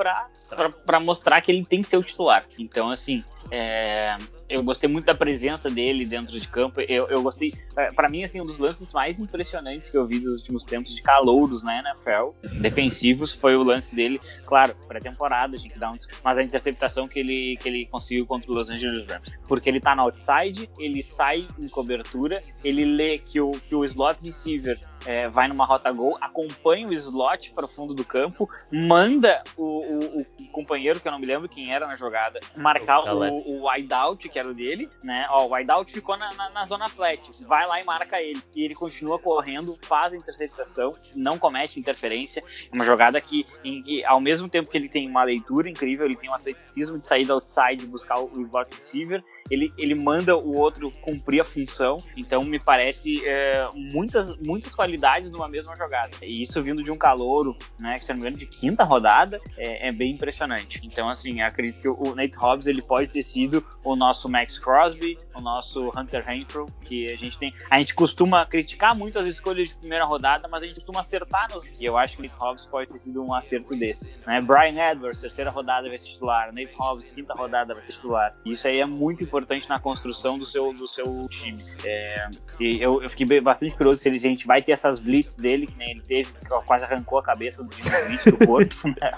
C: para mostrar que ele tem que ser o titular. Então, assim, é, eu gostei muito da presença dele dentro de campo. Eu, eu gostei, é, para mim, assim, um dos lances mais impressionantes que eu vi dos últimos tempos de calouros na NFL, defensivos, foi o lance dele. Claro, pré-temporada, a gente dá um, mas a interceptação que ele, que ele conseguiu contra o Los Angeles Rams. Porque ele tá no outside, ele sai em cobertura, ele lê que o, que o slot receiver é, vai numa rota gol, acompanha o slot para o fundo do campo, manda o, o, o, companheiro, que eu não me lembro quem era na jogada, marcar o, o wideout, que era o dele, né? Ó, o wideout ficou na, na, na, zona flat, vai lá e marca ele. E ele continua correndo, faz a interceptação, não comete interferência. É uma jogada que, em, que, ao mesmo tempo que ele tem uma leitura incrível, ele tem um atleticismo de sair do outside e buscar o, o slot receiver, ele, ele manda o outro cumprir a função. Então me parece é, muitas, muitas qualidades numa mesma jogada. E isso vindo de um calouro, né, que se não me engano, de quinta rodada, é, é, bem impressionante. Então, assim, acredito que o Nate Hobbs ele pode ter sido o nosso Max Crosby, o nosso Hunter Renfrew, que a gente tem. A gente costuma criticar muito as escolhas de primeira rodada, mas a gente costuma acertar nos. E eu acho que o Nate Hobbs pode ter sido um acerto desses. Né? Brian Edwards, terceira rodada vai ser titular. Nate Hobbs, quinta rodada vai ser titular. Isso aí é muito importante na construção do seu, do seu time. É, e eu, eu, fiquei bastante curioso se ele, a gente vai ter essas blitz dele, que nem ele teve, que quase arrancou a cabeça do Blitz do corpo. [LAUGHS] Né?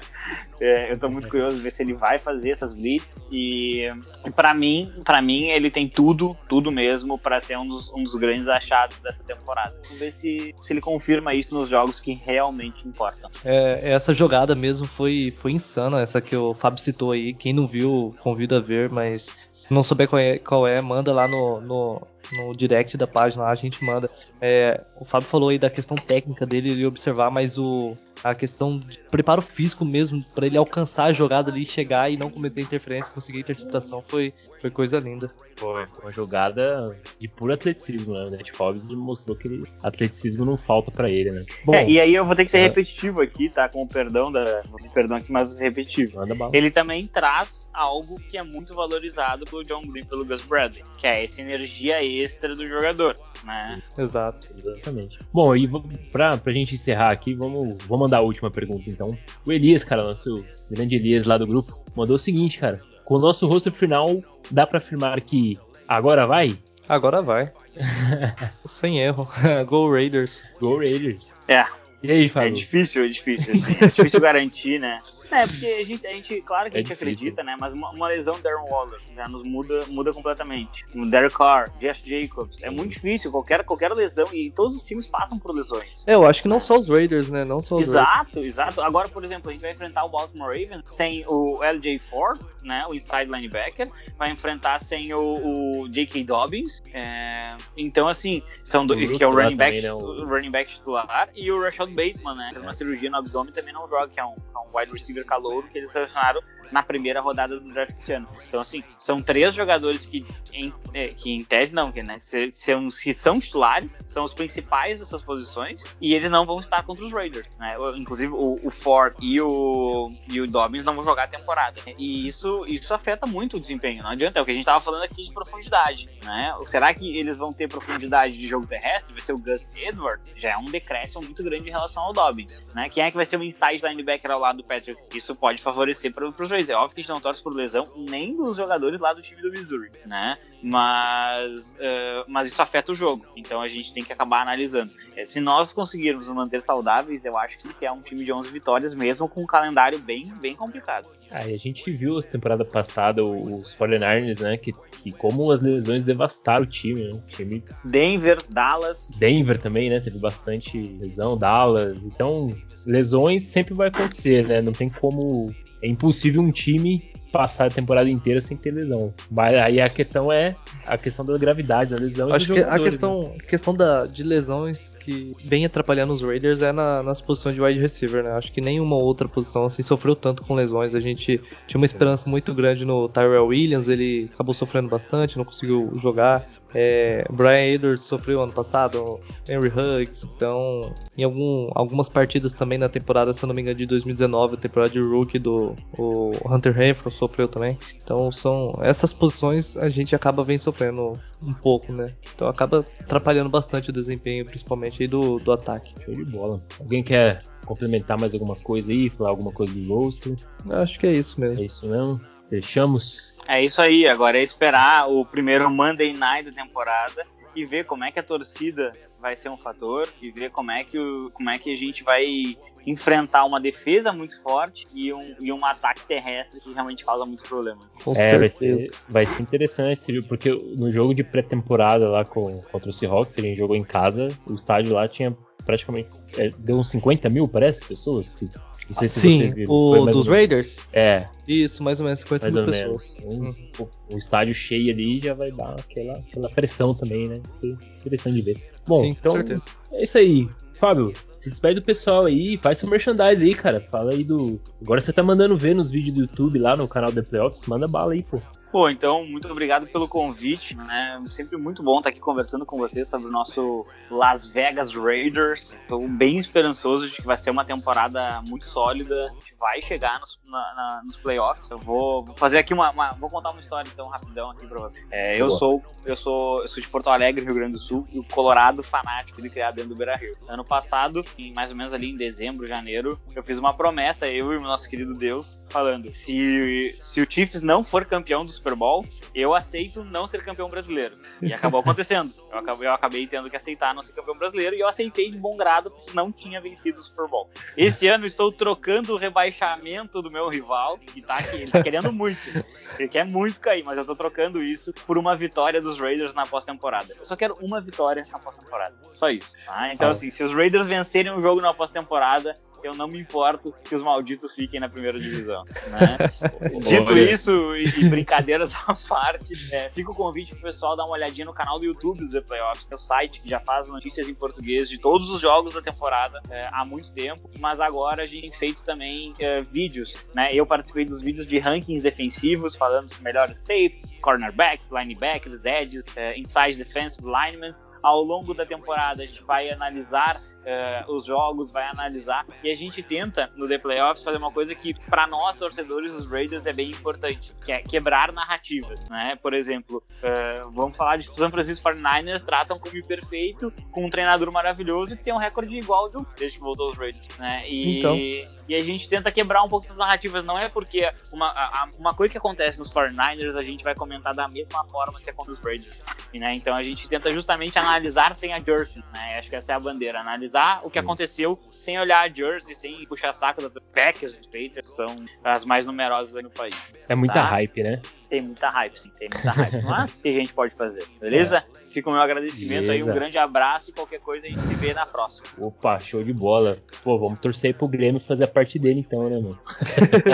C: É, eu tô muito curioso ver se ele vai fazer essas blitz. E, e para mim, para mim, ele tem tudo, tudo mesmo, para ser um dos, um dos grandes achados dessa temporada. Vamos ver se, se ele confirma isso nos jogos que realmente importam.
B: É, essa jogada mesmo foi, foi insana, essa que o Fábio citou aí. Quem não viu, convido a ver, mas se não souber qual é, qual é manda lá no, no, no direct da página, a gente manda. É, o Fábio falou aí da questão técnica dele, ele observar, mas o, a questão de preparo físico mesmo, para ele alcançar a jogada ali, chegar e não cometer interferência, conseguir interceptação, foi, foi coisa linda.
A: Foi uma jogada de puro atleticismo, né? O Nate Hobbs mostrou que ele, atleticismo não falta para ele, né?
C: Bom, é, e aí eu vou ter que ser é... repetitivo aqui, tá? Com o perdão da. Vou perdão aqui, mas vou ser repetitivo. Ele também traz algo que é muito valorizado pelo John Green pelo Gus Bradley, que é essa energia extra do jogador, né?
B: Exato.
A: Exatamente. Bom, e pra, pra gente encerrar aqui, vamos, vamos mandar a última pergunta então. O Elias, cara, nosso grande Elias lá do grupo, mandou o seguinte, cara. com o nosso roster final, dá para afirmar que agora vai?
B: Agora vai. [LAUGHS] Sem erro. [LAUGHS] Go Raiders.
A: Go Raiders.
C: É.
A: E aí, Fábio?
C: É difícil, é difícil. Assim, é difícil [LAUGHS] garantir, né? É, porque a gente, a gente claro que
A: É
C: a gente
A: difícil.
C: acredita, né? Mas uma, uma lesão do Darren Waller já nos muda, muda completamente. O Derek Carr, Josh Jacobs. É muito difícil. Qualquer, qualquer lesão. E todos os times passam por lesões.
B: É, eu acho que não só os Raiders, né? Não só os Raiders.
C: Exato, exato. Agora, por exemplo, a gente vai enfrentar o Baltimore Ravens sem o LJ Ford, né, o inside linebacker, vai enfrentar sem o, o J.K. Dobbins. é, então, assim, são do,
A: O
C: que é o running back,
A: também, né, o
C: running back titular e o Rashad Bateman, né, fez uma cirurgia no abdômen também não joga, que é um, é um wide receiver calouro que eles selecionaram na primeira rodada do draft esse ano. Então, assim, são três jogadores que, em, é, que em tese não, que, né, que são, que são titulares, são os principais das suas posições, e eles não vão estar contra os Raiders. Né? Inclusive, o, o Ford e o, e o Dobbins não vão jogar a temporada. E isso, isso afeta muito o desempenho. Não adianta, é o que a gente estava falando aqui de profundidade. Né? Será que eles vão ter profundidade de jogo terrestre? Vai ser o Gus Edwards? Já é um decréscimo muito grande em relação ao Dobbins. Né? Quem é que vai ser o inside linebacker ao lado do Patrick? Isso pode favorecer para os Raiders. É óbvio que a gente não torce por lesão nem dos jogadores lá do time do Missouri. Né? Mas, eh, mas isso afeta o jogo. Então a gente tem que acabar analisando. Eh, se nós conseguirmos nos manter saudáveis, eu acho que é um time de 11 vitórias, mesmo com um calendário bem, bem complicado.
A: Ah, e a gente viu essa temporada passada os 49ers, né? Que, que como as lesões devastaram o time, né? O time
C: Denver, Dallas,
A: Denver também, né? Teve bastante lesão, Dallas. Então, lesões sempre vai acontecer, né? Não tem como. É impossível um time passar a temporada inteira sem ter lesão. Mas aí a questão é a questão da gravidade da lesão.
B: Acho que a
A: jogadores, né?
B: questão, questão da, de lesões que vem atrapalhando os Raiders é na- nas posições de wide receiver, né? Acho que nenhuma outra posição assim sofreu tanto com lesões. A gente tinha uma esperança muito grande no Tyrell Williams, ele acabou sofrendo bastante, não conseguiu jogar. É, Brian Edwards sofreu ano passado, Henry Huggs, então em algum, algumas partidas também na temporada, se eu não me engano, de 2019, a temporada de rookie do Hunter Renfro sofreu também. Então são essas posições a gente acaba vem sofrendo um pouco, né? Então acaba atrapalhando bastante o desempenho, principalmente aí do, do ataque.
A: Show de bola. Alguém quer complementar mais alguma coisa aí? Falar alguma coisa do roster?
B: Acho que é isso
A: É
B: mesmo.
A: isso não? Fechamos?
C: É isso aí, agora é esperar o primeiro Monday Night da temporada e ver como é que a torcida vai ser um fator e ver como é que, o, como é que a gente vai enfrentar uma defesa muito forte e um, e um ataque terrestre que realmente causa muitos problemas.
B: Com
A: É, vai ser, vai ser interessante esse jogo, porque no jogo de pré-temporada lá com, contra o Seahawks, a gente jogou em casa, o estádio lá tinha praticamente. é, deu uns 50 mil, parece, pessoas. Que, não sei se
B: Sim,
A: vocês viram.
B: O dos Raiders?
A: É,
B: Isso, mais ou menos 50
A: mais
B: mil
A: ou
B: pessoas.
A: menos. Um, o, o estádio cheio ali já vai dar aquela, aquela pressão também, né? Vai ser interessante de ver. Bom,
B: Sim, com
A: então
B: certeza.
A: é isso aí. Fábio, se despede do pessoal aí, faz seu merchandise aí, cara. Fala aí do. Agora você tá mandando ver nos vídeos do YouTube lá no canal The Playoffs, manda bala aí, pô.
C: Pô, então, muito obrigado pelo convite, né? Sempre muito bom estar aqui conversando com vocês sobre o nosso Las Vegas Raiders. Estou bem esperançoso de que vai ser uma temporada muito sólida. A gente vai chegar nos, na- na- nos playoffs. Eu vou, vou fazer aqui uma, uma- Vou contar uma história então rapidão aqui pra vocês. É, eu
A: Boa.
C: sou eu sou eu sou de Porto Alegre, Rio Grande do Sul, e o Colorado fanático de criar dentro do Beira Rio. Ano passado, em mais ou menos ali em dezembro, janeiro, eu fiz uma promessa, eu e o nosso querido Deus, falando: se, se o Chiefs não for campeão do Super Bowl, eu aceito não ser campeão brasileiro. E acabou acontecendo. Eu acabei, eu acabei tendo que aceitar não ser campeão brasileiro e eu aceitei de bom grado porque não tinha vencido o Super Bowl. Esse ano estou trocando o rebaixamento do meu rival, que tá aqui, ele tá querendo muito. Ele quer muito cair, mas eu tô trocando isso por uma vitória dos Raiders na pós-temporada. Eu só quero uma vitória na pós-temporada. Só isso. tá? Então,
A: Ah.
C: assim, se os Raiders vencerem o jogo na pós-temporada, eu não me importo que os malditos fiquem na primeira divisão. Né? [LAUGHS] Dito isso, e, brincadeiras [LAUGHS] à parte, é, fica o convite pro pessoal dar uma olhadinha no canal do YouTube do The Playoffs, que é o site que já faz notícias em português de todos os jogos da temporada é, há muito tempo, mas agora a gente tem feito também é, vídeos, né? Eu participei dos vídeos de rankings defensivos, falando dos melhores safeties, cornerbacks, linebackers, edges, é, inside defensive linemen. Ao longo da temporada a gente vai analisar uh, os jogos, vai analisar. E a gente tenta, no The Playoffs, fazer uma coisa que, para nós, torcedores dos Raiders, é bem importante, que é quebrar narrativas. Né? Por exemplo, uh, vamos falar de San Francisco 49ers, tratam como perfeito, com um treinador maravilhoso que tem um recorde igual de um desde que voltou aos Raiders. Né? E, então. e a gente tenta quebrar um pouco essas narrativas. Não é porque uma, a, uma coisa que acontece nos 49ers a gente vai comentar da mesma forma se é contra os Raiders. Né? Então a gente tenta justamente analisar sem a Jersey. Né? Acho que essa é a bandeira. Analisar o que aconteceu sem olhar a Jersey, sem puxar saco da Packers, dos Patriots, que são as mais numerosas aí no país.
A: É muita tá? hype, né?
C: Tem muita hype, sim, tem muita hype. [LAUGHS] Mas o que a gente pode fazer? Beleza? É. Fica o meu agradecimento Beleza. aí, um grande abraço e qualquer coisa a gente se vê na próxima.
A: Opa, show de bola. Pô, vamos torcer pro Grêmio fazer a parte dele então, né, mano?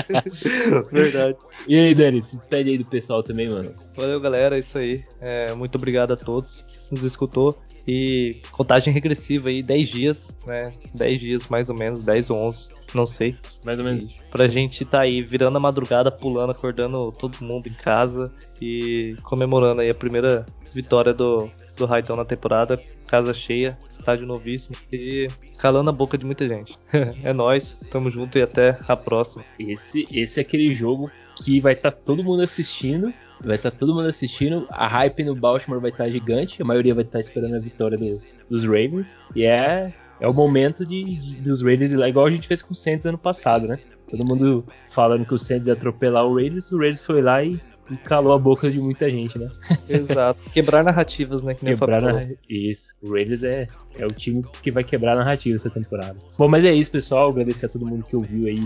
A: [LAUGHS]
B: Verdade.
A: E aí, Dani, se despede aí do pessoal também, mano.
B: Valeu, galera, é isso aí. É, muito obrigado a todos que nos escutou. E contagem regressiva aí, 10 dias, né? 10 dias mais ou menos, 10 ou 11, não sei.
A: Mais ou menos.
B: E pra gente tá aí virando a madrugada, pulando, acordando todo mundo em casa e comemorando aí a primeira vitória do, do Raitão na temporada. Casa cheia, estádio novíssimo e calando a boca de muita gente. [LAUGHS] é nós, tamo junto e até a próxima.
A: Esse, esse é aquele jogo que vai estar tá todo mundo assistindo Vai estar tá todo mundo assistindo. A hype no Baltimore vai estar tá gigante. A maioria vai estar tá esperando a vitória do, dos Ravens. E é, é o momento de, de, dos Raiders ir lá, igual a gente fez com o Saints ano passado, né? Todo mundo falando que o Saints ia atropelar o Raiders. O Raiders foi lá e, e calou a boca de muita gente, né? [LAUGHS]
B: Exato. Quebrar narrativas, né? Que
A: quebrar narra... Isso. O Raiders é, é o time que vai quebrar narrativas essa temporada. Bom, mas é isso, pessoal. Agradecer a todo mundo que ouviu aí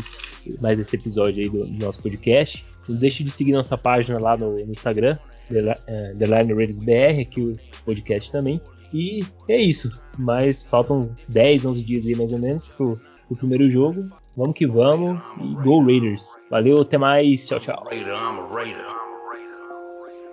A: mais esse episódio aí do, do nosso podcast. Não deixe de seguir nossa página lá no, no Instagram, The Line Raiders BR, aqui o podcast também. E é isso. Mas faltam 10, 11 dias aí mais ou menos pro, pro primeiro jogo. Vamos que vamos e Go Raiders. Valeu, até mais. Tchau, tchau.